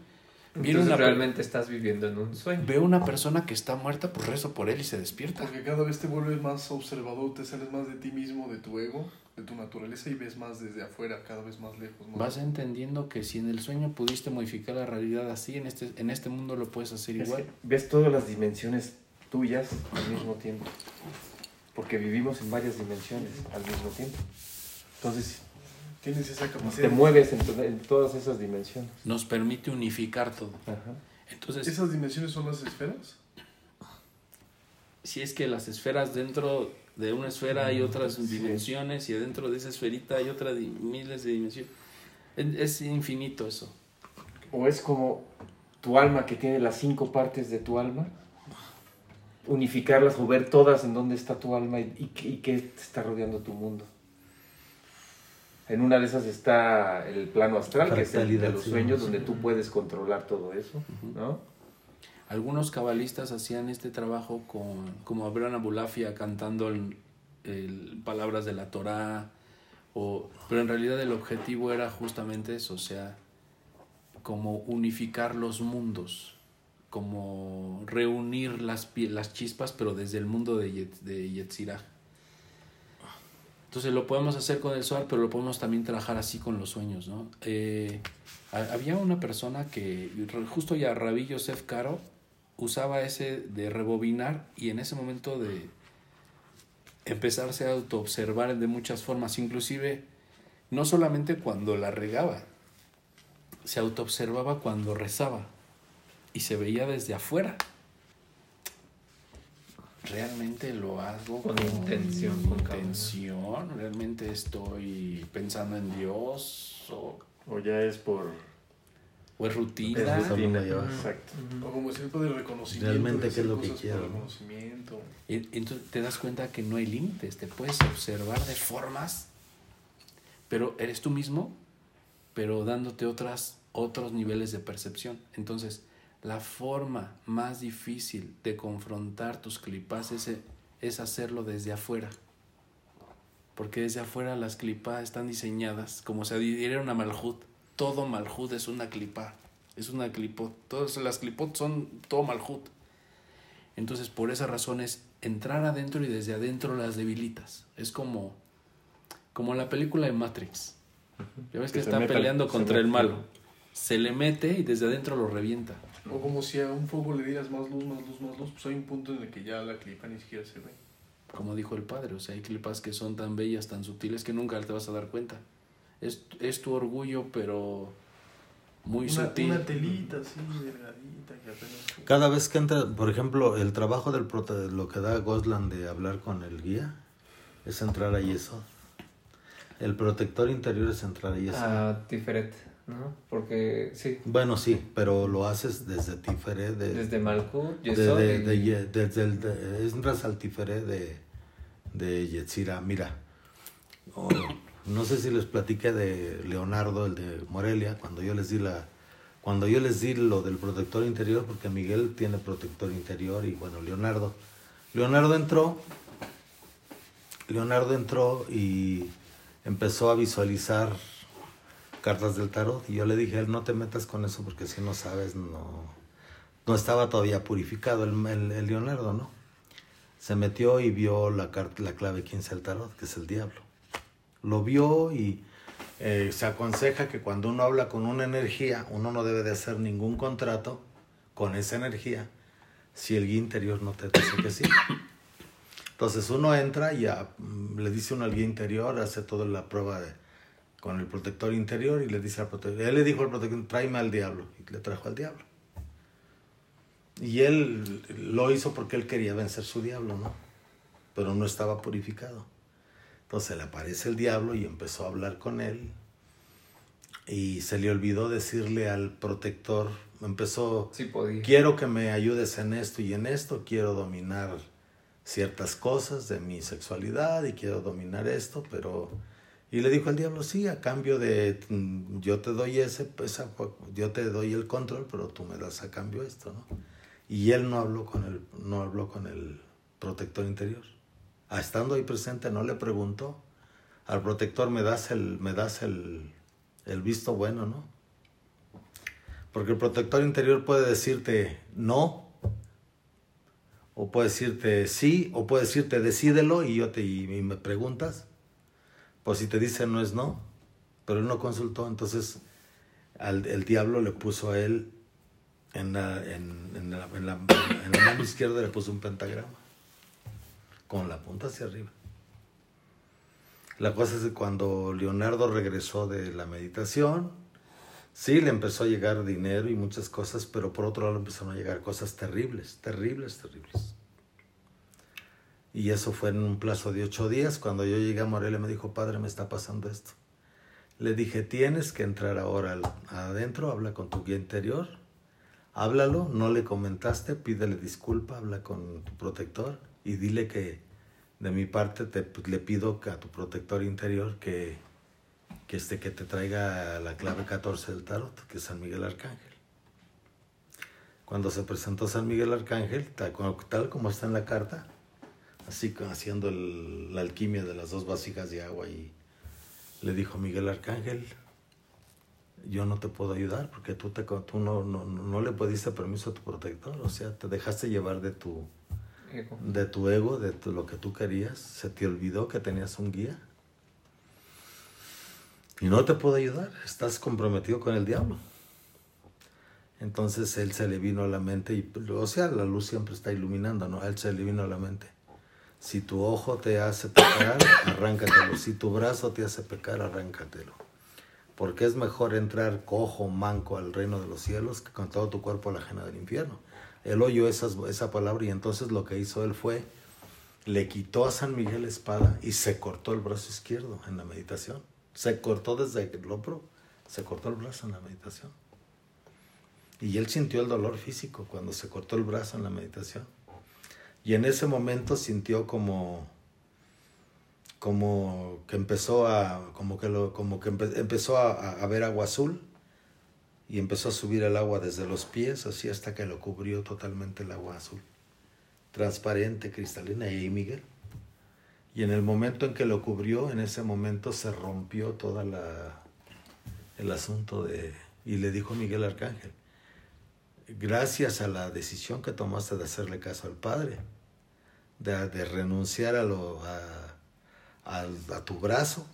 Entonces, realmente estás viviendo en un sueño. Veo una persona que está muerta, pues rezo por él y se despierta. Porque cada vez te vuelves más observador, te sales más de ti mismo, de tu ego, de tu naturaleza y ves más desde afuera, cada vez más lejos. Vas entendiendo que si en el sueño pudiste modificar la realidad así, en este, en este mundo lo puedes hacer igual. ves todas las dimensiones tuyas al mismo tiempo. Porque vivimos en varias dimensiones al mismo tiempo. Entonces, tienes esa capacidad. Te mueves en, todas esas dimensiones. Nos permite unificar todo. Entonces, ¿Esas dimensiones son las esferas? Si es que las esferas dentro de una esfera hay otras dimensiones y dentro de esa esferita hay otras miles de dimensiones. Es infinito eso. O es como tu alma que tiene las cinco partes de tu alma unificarlas o ver todas en dónde está tu alma y, y, qué te está rodeando tu mundo. En una de esas está el plano astral, que es el de los sueños, donde tú puedes controlar todo eso, ¿no? Algunos cabalistas hacían este trabajo con, como Abraham Abulafia cantando el, palabras de la Torá, o, pero en realidad el objetivo era justamente eso, o sea, como unificar los mundos como reunir las, las chispas, pero desde el mundo de, de Yetzirah. Entonces lo podemos hacer con el Zohar, pero lo podemos también trabajar así con los sueños, ¿no? Eh, había una persona que, justo ya Rabí Yosef Caro, usaba ese de rebobinar y en ese momento de empezarse a autoobservar de muchas formas, inclusive no solamente cuando la regaba, se autoobservaba cuando rezaba y se veía desde afuera. Realmente lo hago con, intención, con intención. Realmente estoy pensando en Dios o, o ya es por o es rutina. Exacto. O como tipo de reconocimiento. Realmente qué es lo que quiero. Y, entonces te das cuenta que no hay límites, te puedes observar de formas, pero eres tú mismo, pero dándote otras, otros niveles de percepción. Entonces, la forma más difícil de confrontar tus clipas es, es hacerlo desde afuera. Porque desde afuera las clipas están diseñadas como si diera una malhut. Todo malhut es una clipa. Es una clipot. Todas las clipot son todo malhut. Entonces, por esa razón es entrar adentro y desde adentro las debilitas. Es como, como la película de Matrix. Ya ves que, está peleando contra el malo. Se le mete y desde adentro lo revienta. O como si a un fuego le dieras más luz, más luz, más luz, pues hay un punto en el que ya la clipa ni siquiera se ve. Como dijo el padre, o sea, hay clipas que son tan bellas, tan sutiles que nunca te vas a dar cuenta. Es, es tu orgullo, pero muy sutil. Una telita así, delgadita, que apenas... Cada vez que entra, por ejemplo, el trabajo del lo que da Goslan de hablar con el guía, es entrar ahí eso. El protector interior es entrar ahí eso. Ah, Tiferet. ¿No? Porque sí. Bueno, sí, pero lo haces desde Tiferet. De, desde Malkut, de, de, de, desde el, entras al Tiferet de, de Yetzira. Mira, oh, no sé si les platiqué de Leonardo, el de Morelia, cuando yo les di la... Cuando yo les di lo del protector interior, porque Miguel tiene protector interior y bueno, Leonardo. Leonardo entró, Leonardo entró y empezó a visualizar cartas del tarot. Y yo le dije, no te metas con eso porque si no sabes, no, no estaba todavía purificado el, el, Leonardo, ¿no? Se metió y vio la, carta, la clave 15 del tarot, que es el diablo. Lo vio y eh, se aconseja que cuando uno habla con una energía, uno no debe de hacer ningún contrato con esa energía si el guía interior no te dice que sí. Entonces uno entra y mm, le dice uno al guía interior, hace toda la prueba de, con el protector interior y le dice al protector, él le dijo al protector, tráeme al diablo, y le trajo al diablo. Y él lo hizo porque él quería vencer su diablo, ¿no? Pero no estaba purificado. Entonces le aparece el diablo y empezó a hablar con él. Y se le olvidó decirle al protector, empezó, quiero que me ayudes en esto y en esto, quiero dominar ciertas cosas de mi sexualidad y quiero dominar esto, pero y le dijo al diablo, sí, a cambio de mm, yo te doy ese, yo te doy el control, pero tú me das a cambio esto, ¿no? Y él no habló con el, no habló con el protector interior. Ah, estando ahí presente, no le preguntó. Al protector me das el, me das el, el visto bueno, ¿no? Porque el protector interior puede decirte no, o puede decirte sí, o puede decirte decídelo y yo y me preguntas pues si te dice no es no, pero él no consultó, entonces al, el diablo le puso a él en la, en, en, la, mano izquierda le puso un pentagrama con la punta hacia arriba. La cosa es que cuando Leonardo regresó de la meditación, sí le empezó a llegar dinero y muchas cosas, pero por otro lado empezaron a llegar cosas terribles, terribles, terribles. Y eso fue en un plazo de ocho días. Cuando yo llegué a Morelia me dijo, padre, me está pasando esto. Le dije, tienes que entrar ahora adentro, habla con tu guía interior, háblalo, no le comentaste, pídele disculpa, habla con tu protector y dile que de mi parte te, le pido a tu protector interior que, que, este, que te traiga la clave 14 del tarot, que es San Miguel Arcángel. Cuando se presentó San Miguel Arcángel, tal como está en la carta, así haciendo la alquimia de las dos vasijas de agua y le dijo Miguel Arcángel, yo no te puedo ayudar porque tú, te, tú no, no, no le pediste permiso a tu protector, o sea, te dejaste llevar de tu ego, de, tu ego, de lo que tú querías, se te olvidó que tenías un guía. Y no te puedo ayudar, estás comprometido con el diablo. Entonces él se le vino a la mente, y, o sea, la luz siempre está iluminando, ¿no? él se le vino a la mente. Si tu ojo te hace pecar, arráncatelo. Si tu brazo te hace pecar, arráncatelo porque es mejor entrar cojo, manco al reino de los cielos que con todo tu cuerpo a la ajena del infierno. Él oyó esa palabra y entonces lo que hizo él fue, le quitó a San Miguel la espada y se cortó el brazo izquierdo en la meditación. Se cortó desde el hombro, se cortó el brazo en la meditación. Y él sintió el dolor físico cuando se cortó el brazo en la meditación. Y en ese momento sintió como como que empezó a, como que, lo, como que empezó a, ver agua azul y empezó a subir el agua desde los pies, así hasta que lo cubrió totalmente el agua azul, transparente, cristalina, y ahí Miguel. Y en el momento en que lo cubrió, en ese momento se rompió todo el asunto de, y le dijo Miguel Arcángel, gracias a la decisión que tomaste de hacerle caso al Padre, de, de renunciar a lo... A, a, tu brazo,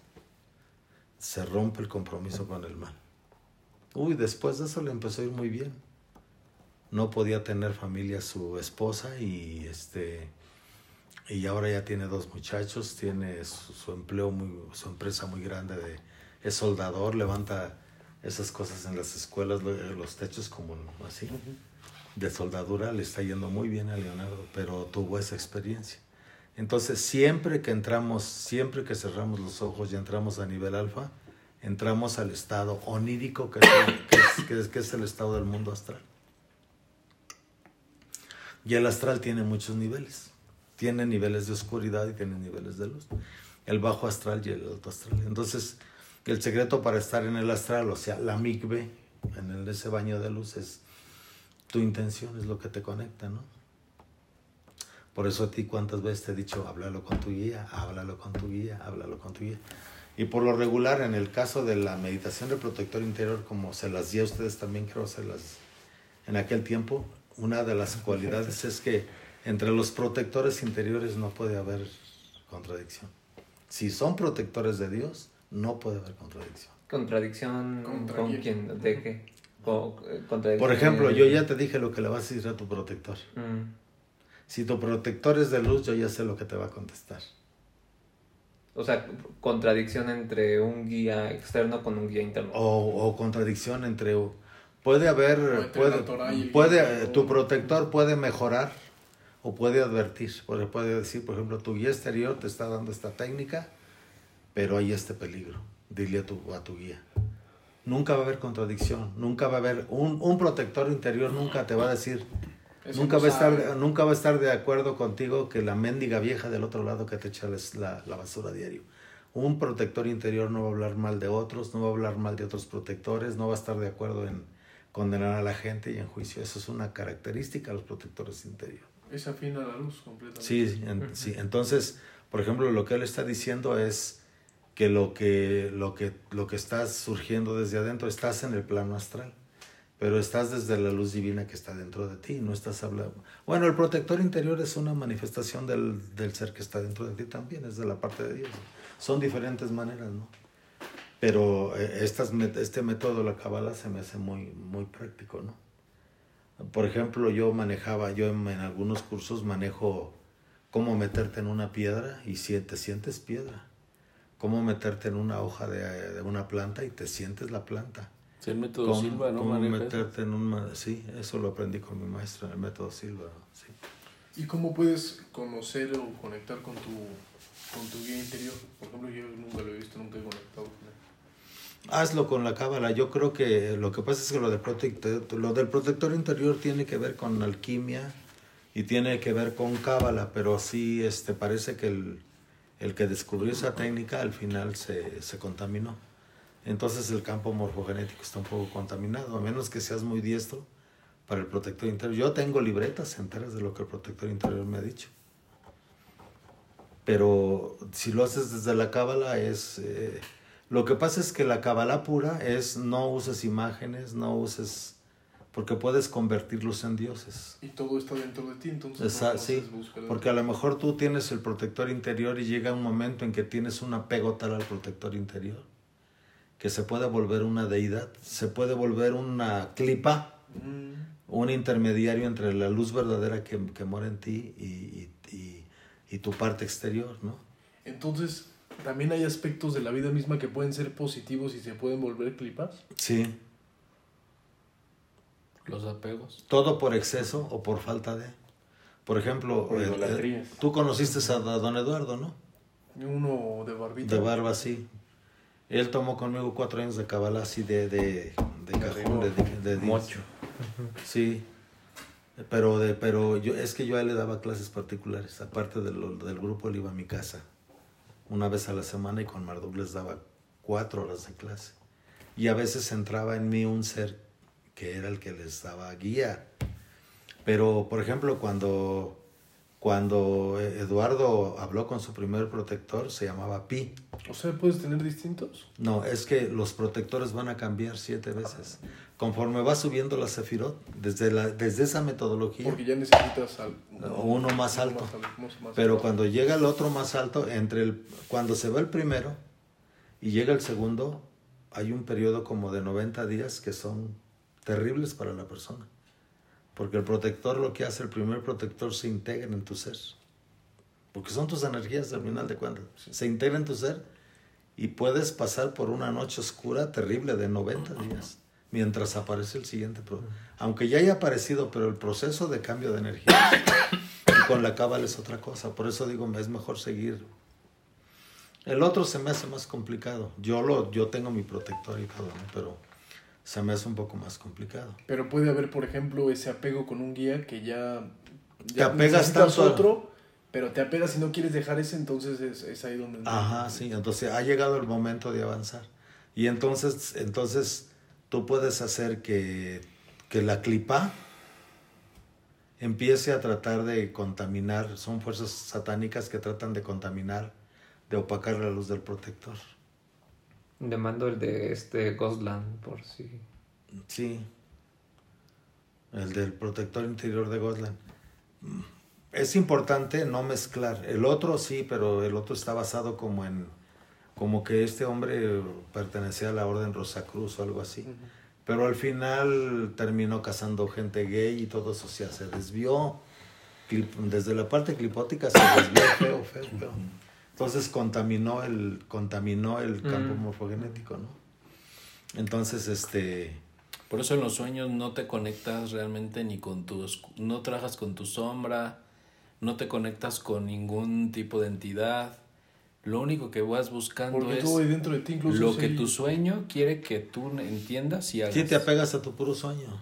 se rompe el compromiso con el mal. Uy, después de eso le empezó a ir muy bien. No podía tener familia su esposa y este y ahora ya tiene dos muchachos, tiene su, empleo muy, su empresa muy grande de es soldador, levanta esas cosas en las escuelas, los techos como así, de soldadura, le está yendo muy bien a Leonardo, pero tuvo esa experiencia. Entonces, siempre que entramos, siempre que cerramos los ojos y entramos a nivel alfa, entramos al estado onírico, que es, que es, el estado del mundo astral. Y el astral tiene muchos niveles. Tiene niveles de oscuridad y tiene niveles de luz. El bajo astral y el alto astral. Entonces, el secreto para estar en el astral, o sea, la migbe, en ese baño de luz, es tu intención, es lo que te conecta, ¿no? Por eso a ti cuántas veces te he dicho, háblalo con tu guía, háblalo con tu guía, háblalo con tu guía. Y por lo regular, en el caso de la meditación del protector interior, como se las di a ustedes también, creo se las en aquel tiempo, una de las cualidades es que entre los protectores interiores no puede haber contradicción. Si son protectores de Dios, no puede haber contradicción. ¿Contradicción con quién? ¿De qué? Eh, por ejemplo, yo ya te dije lo que le vas a decir a tu protector. Mm. Si tu protector es de luz, yo ya sé lo que te va a contestar. O sea, contradicción entre un guía externo con un guía interno. O, contradicción entre... Puede haber... Puede, puede, tu protector puede mejorar o puede advertir. Puede, puede decir, por ejemplo, tu guía exterior te está dando esta técnica, pero hay este peligro. Dile a tu, a tu guía. Nunca va a haber contradicción, nunca va a haber... Un, un protector interior nunca te va a decir, nunca va, a estar, nunca va a estar de acuerdo contigo que la mendiga vieja del otro lado que te echa la, la basura diario. Un protector interior no va a hablar mal de otros, no va a hablar mal de otros protectores, no va a estar de acuerdo en condenar a la gente y en juicio. Eso es una característica de los protectores interiores. Es afín a la luz completamente. Sí, sí. Entonces, por ejemplo, lo que él está diciendo es que lo que, lo que, lo que está surgiendo desde adentro, estás en el plano astral pero estás desde la luz divina que está dentro de ti, no estás hablando. Bueno, el protector interior es una manifestación del, del, ser que está dentro de ti también, es de la parte de Dios. Son diferentes maneras, ¿no? Pero eh, estas, este método de la Kabbalah se me hace muy, muy práctico, ¿no? Por ejemplo, yo manejaba, yo en, algunos cursos manejo cómo meterte en una piedra y si te sientes piedra. Cómo meterte en una hoja de, de una planta y te sientes la planta el método Silva, ¿no? Cómo meterte en un... Sí, eso lo aprendí con mi maestro en el método Silva, sí. ¿Y cómo puedes conocer o conectar con tu, con tu guía interior? Por ejemplo, yo nunca lo he visto, nunca he conectado con él. Hazlo con la cábala. Yo creo que lo que pasa es que lo, de protector, lo del protector interior tiene que ver con alquimia y tiene que ver con cábala, pero sí este, parece que el, el que descubrió esa técnica al final se, se contaminó entonces el campo morfogenético está un poco contaminado, a menos que seas muy diestro para el protector interior. Yo tengo libretas enteras de lo que el protector interior me ha dicho. Pero si lo haces desde la cábala es... Eh, Lo que pasa es que la Kabbalah pura es no uses imágenes, no uses porque puedes convertirlos en dioses. Y todo está dentro de ti, entonces. sí, porque a lo mejor tú tienes el protector interior y llega un momento en que tienes un apego tal al protector interior que se puede volver una deidad, se puede volver una clipa, mm. un intermediario entre la luz verdadera que, que mora en ti y, y, y tu parte exterior, ¿no? Entonces, ¿también hay aspectos de la vida misma que pueden ser positivos y se pueden volver clipas? Sí. Los apegos. Todo por exceso o por falta de. Por ejemplo, eh, eh, tú conociste a don Eduardo, ¿no? Uno de barbita. De barba, sí. Él tomó conmigo cuatro años de cabala así de, de, de cajón, de, de, Mocho. Sí. Pero, de, pero yo, es que yo a él le daba clases particulares. Aparte del, del grupo, él iba a mi casa una vez a la semana y con Marduk les daba cuatro horas de clase. Y a veces entraba en mí un ser que era el que les daba guía. Pero, por ejemplo, cuando, cuando Eduardo habló con su primer protector, se llamaba Pi. O sea, ¿puedes tener distintos? No, es que los protectores van a cambiar siete veces. Conforme va subiendo la Sefirot, desde, la, desde esa metodología. Porque ya necesitas uno más alto. Pero cuando llega el otro más alto, entre el, cuando se va el primero y llega el segundo, hay un periodo como de 90 días que son terribles para la persona. Porque el protector lo que hace, el primer protector se integra en tu ser. Porque son tus energías al final de cuentas. Se integra en tu ser y puedes pasar por una noche oscura terrible de 90 días mientras aparece el siguiente. Aunque ya haya aparecido, pero el proceso de cambio de energía y con la cábala es otra cosa. Por eso digo, es mejor seguir. El otro se me hace más complicado. Yo, lo, yo tengo mi protector y todo, pero se me hace un poco más complicado. Pero puede haber, por ejemplo, ese apego con un guía que ya, ya te apegas tanto otro, pero te apegas y no quieres dejar ese, entonces es, ahí donde... Ajá, sí, entonces ha llegado el momento de avanzar. Y entonces, entonces tú puedes hacer que, que la clipa empiece a tratar de contaminar, son fuerzas satánicas que tratan de contaminar, de opacar la luz del protector. Le mando el de este Ghostland, por si. Sí. El del protector interior de Ghostland. Es importante no mezclar. El otro sí, pero el otro está basado como en. como que este hombre pertenecía a la Orden Rosacruz o algo así. Pero al final terminó casando gente gay y todo eso se desvió. Desde la parte clipótica se desvió feo, feo, feo. Entonces contaminó el, contaminó el campo mm. morfogenético, ¿no? Entonces, este... Por eso en los sueños no te conectas realmente ni con tus... No trabajas con tu sombra, no te conectas con ningún tipo de entidad. Lo único que vas buscando es dentro de ti, incluso lo que tu sueño quiere que tú entiendas y hagas. Sí, te apegas a tu puro sueño.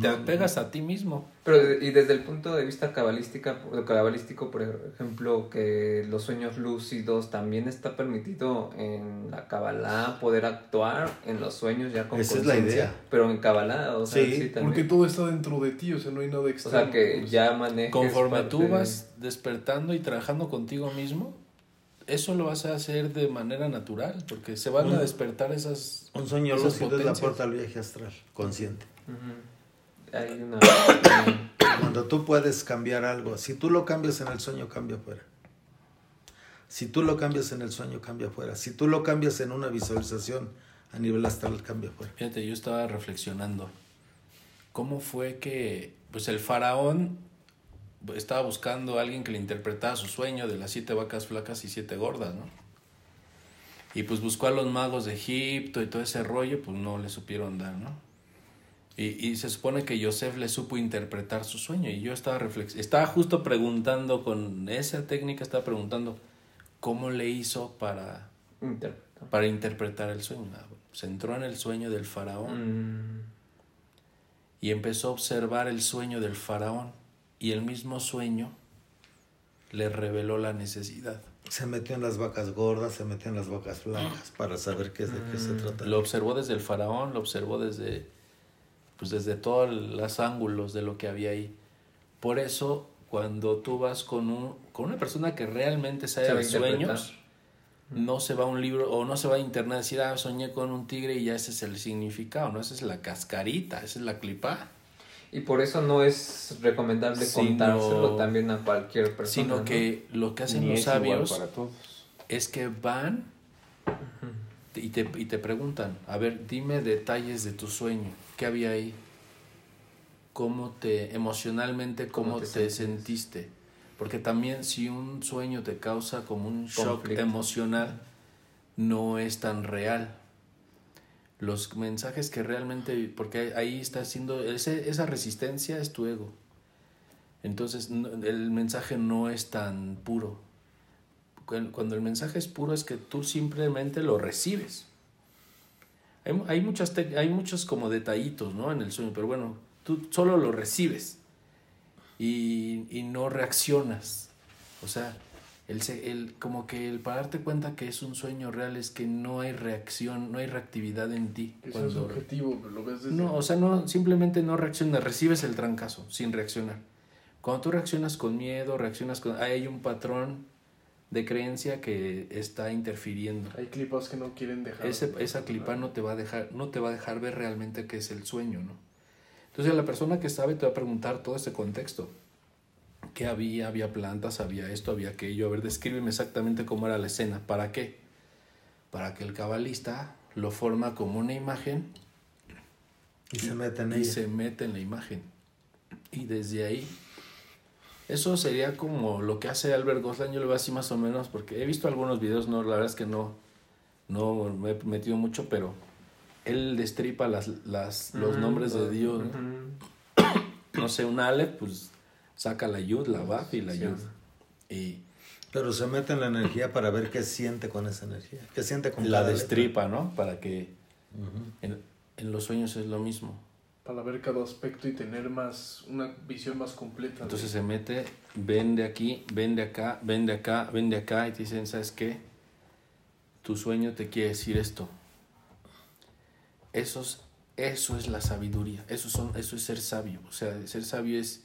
Te apegas a ti mismo. Pero y desde el punto de vista cabalística, cabalístico, por ejemplo, que los sueños lúcidos también está permitido en la cabalá poder actuar en los sueños ya con Esa es la idea. Pero en cabalá, o sea, sí, porque todo está dentro de ti, o sea, no hay nada externo. O sea, que pues. ya manejas Conforme tú vas despertando y trabajando contigo mismo, eso lo vas a hacer de manera natural, porque se van a despertar esas. Un sueño lúcido es la puerta al viaje astral, consciente. Cuando tú puedes cambiar algo, si tú lo cambias en el sueño, cambia afuera. Si tú lo cambias en el sueño, cambia afuera. Si tú lo cambias en una visualización a nivel astral, cambia afuera. Fíjate, yo estaba reflexionando. ¿Cómo fue que pues el faraón estaba buscando a alguien que le interpretara su sueño de las siete vacas flacas y siete gordas, ¿no? Y pues buscó a los magos de Egipto y todo ese rollo, pues no le supieron dar, ¿no? Y, y, se supone que Joseph le supo interpretar su sueño. Y yo estaba reflex estaba justo preguntando con esa técnica, estaba preguntando cómo le hizo para, interpretar. para interpretar el sueño. Ah, se entró en el sueño del faraón mm. y empezó a observar el sueño del faraón. Y el mismo sueño le reveló la necesidad. Se metió en las vacas gordas, se metió en las vacas flacas para saber qué es de qué se mm. trata. Lo observó desde el faraón, lo observó desde pues desde todos los ángulos de lo que había ahí. Por eso, cuando tú vas con, un, con una persona que realmente sabe, de sueños, no se va a un libro o no se va a internet a decir, ah, soñé con un tigre y ya ese es el significado, ¿no? Esa es la cascarita, esa es la clipa. Y por eso no es recomendable contárselo también a cualquier persona. Sino que lo que hacen los sabios es que van y te, y te preguntan, a ver, dime detalles de tu sueño, ¿qué había ahí? ¿Cómo te, emocionalmente, cómo, te, sentiste? Porque también si un sueño te causa como un shock emocional, no es tan real. Los mensajes que realmente, porque ahí está haciendo, ese, esa resistencia es tu ego. Entonces el mensaje no es tan puro. Cuando el mensaje es puro es que tú simplemente lo recibes. Hay, hay, muchas hay muchos como detallitos ¿no? en el sueño, pero bueno, tú solo lo recibes y, y no reaccionas. O sea, el, el, como que el para darte cuenta que es un sueño real es que no hay reacción, no hay reactividad en ti. Eso es objetivo, lo ves desde... No, o sea, no, simplemente no reaccionas, recibes el trancazo sin reaccionar. Cuando tú reaccionas con miedo, reaccionas con... Hay un patrón de creencia que está interfiriendo. Hay clipas que no quieren dejar. Ese, esa clipa no te va a dejar, no te va a dejar ver realmente qué es el sueño, ¿no? Entonces la persona que sabe te va a preguntar todo ese contexto. ¿Qué había? Había plantas, había esto, había aquello. A ver, descríbeme exactamente cómo era la escena. ¿Para qué? Para que el cabalista lo forma como una imagen y se mete en y se mete en la imagen. Y desde ahí eso sería como lo que hace Albert Goslan, yo lo veo así más o menos, porque he visto algunos videos, no, la verdad es que no, no me he metido mucho, pero él destripa las, las, los nombres de Dios. ¿no? sé, un Aleph, pues saca la Yud, la Baf y la Yud. Y, pero se mete en la energía para ver qué siente con esa energía. ¿Qué siente con La destripa, ¿no? Para que en, en los sueños es lo mismo para ver cada aspecto y tener más una visión más completa. Entonces se mete, vende aquí, vende acá, vende acá, vende acá y te dicen, ¿sabes qué? Tu sueño te quiere decir esto. Eso es, eso es la sabiduría, eso, son, eso es ser sabio. O sea, ser sabio es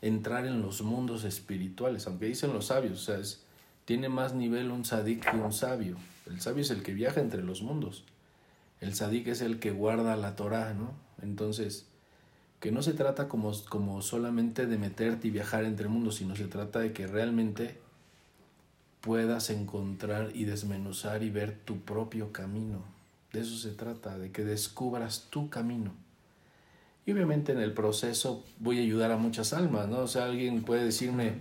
entrar en los mundos espirituales, aunque dicen los sabios, o sea, tiene más nivel un sadik que un sabio. El sabio es el que viaja entre los mundos. El sadik es el que guarda la Torah, ¿no? Entonces, que no se trata como, como solamente de meterte y viajar entre mundos, sino se trata de que realmente puedas encontrar y desmenuzar y ver tu propio camino. De eso se trata, de que descubras tu camino. Y obviamente en el proceso voy a ayudar a muchas almas, ¿no? O sea, alguien puede decirme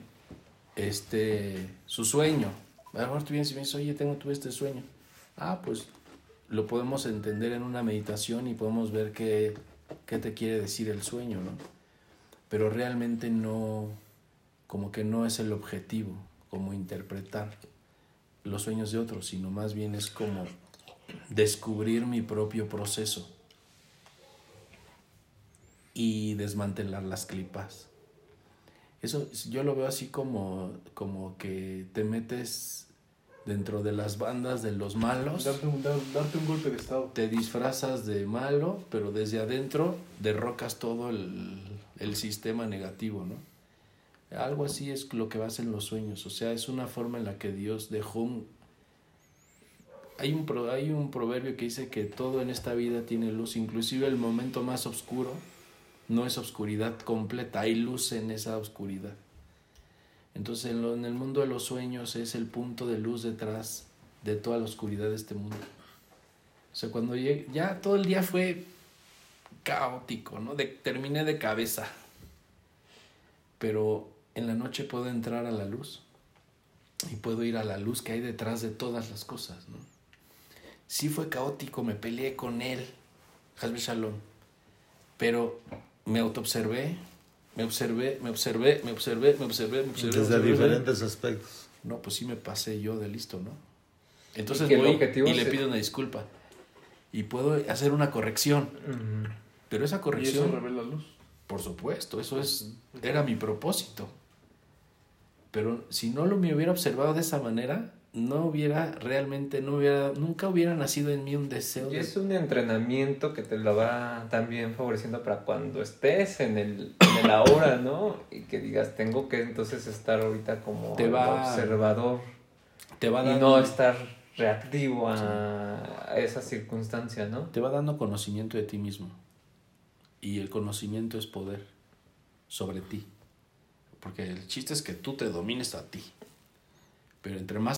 este su sueño. A lo mejor tú vienes y me dices, oye, tengo tú este sueño. Ah, pues lo podemos entender en una meditación y podemos ver qué, qué te quiere decir el sueño, ¿no? Pero realmente no, como que no es el objetivo, como interpretar los sueños de otros, sino más bien es como descubrir mi propio proceso y desmantelar las clipas. Eso yo lo veo así como, como que te metes dentro de las bandas de los malos. Darte un, golpe de estado. Te disfrazas de malo, pero desde adentro derrocas todo el, sistema negativo, ¿no? Algo así es lo que vas en los sueños, o sea, es una forma en la que Dios dejó un... Hay un, hay un proverbio que dice que todo en esta vida tiene luz, inclusive el momento más oscuro no es oscuridad completa, hay luz en esa oscuridad. Entonces en, el mundo de los sueños es el punto de luz detrás de toda la oscuridad de este mundo. O sea, cuando llegué, ya todo el día fue caótico, ¿no? De, terminé de cabeza. Pero en la noche puedo entrar a la luz y puedo ir a la luz que hay detrás de todas las cosas, ¿no? Sí fue caótico, me peleé con él, Hasbe Shalom, pero me autoobservé, me observé, me observé, me observé, me observé, me observé. Desde diferentes aspectos. No, pues sí me pasé yo de listo, ¿no? Entonces voy y le pido una disculpa. Y puedo hacer una corrección. Pero esa corrección... ¿Y eso revela luz? Por supuesto, eso es, era mi propósito. Pero si no lo me hubiera observado de esa manera, no hubiera realmente, no hubiera, nunca hubiera nacido en mí un deseo. Y es un entrenamiento que te lo va también favoreciendo para cuando estés en el, en el ahora, ¿no? Y que digas, tengo que entonces estar ahorita como te va, observador. Te va y no estar reactivo a, esa circunstancia, ¿no? Te va dando conocimiento de ti mismo. Y el conocimiento es poder sobre ti. Porque el chiste es que tú te domines a ti. Pero entre más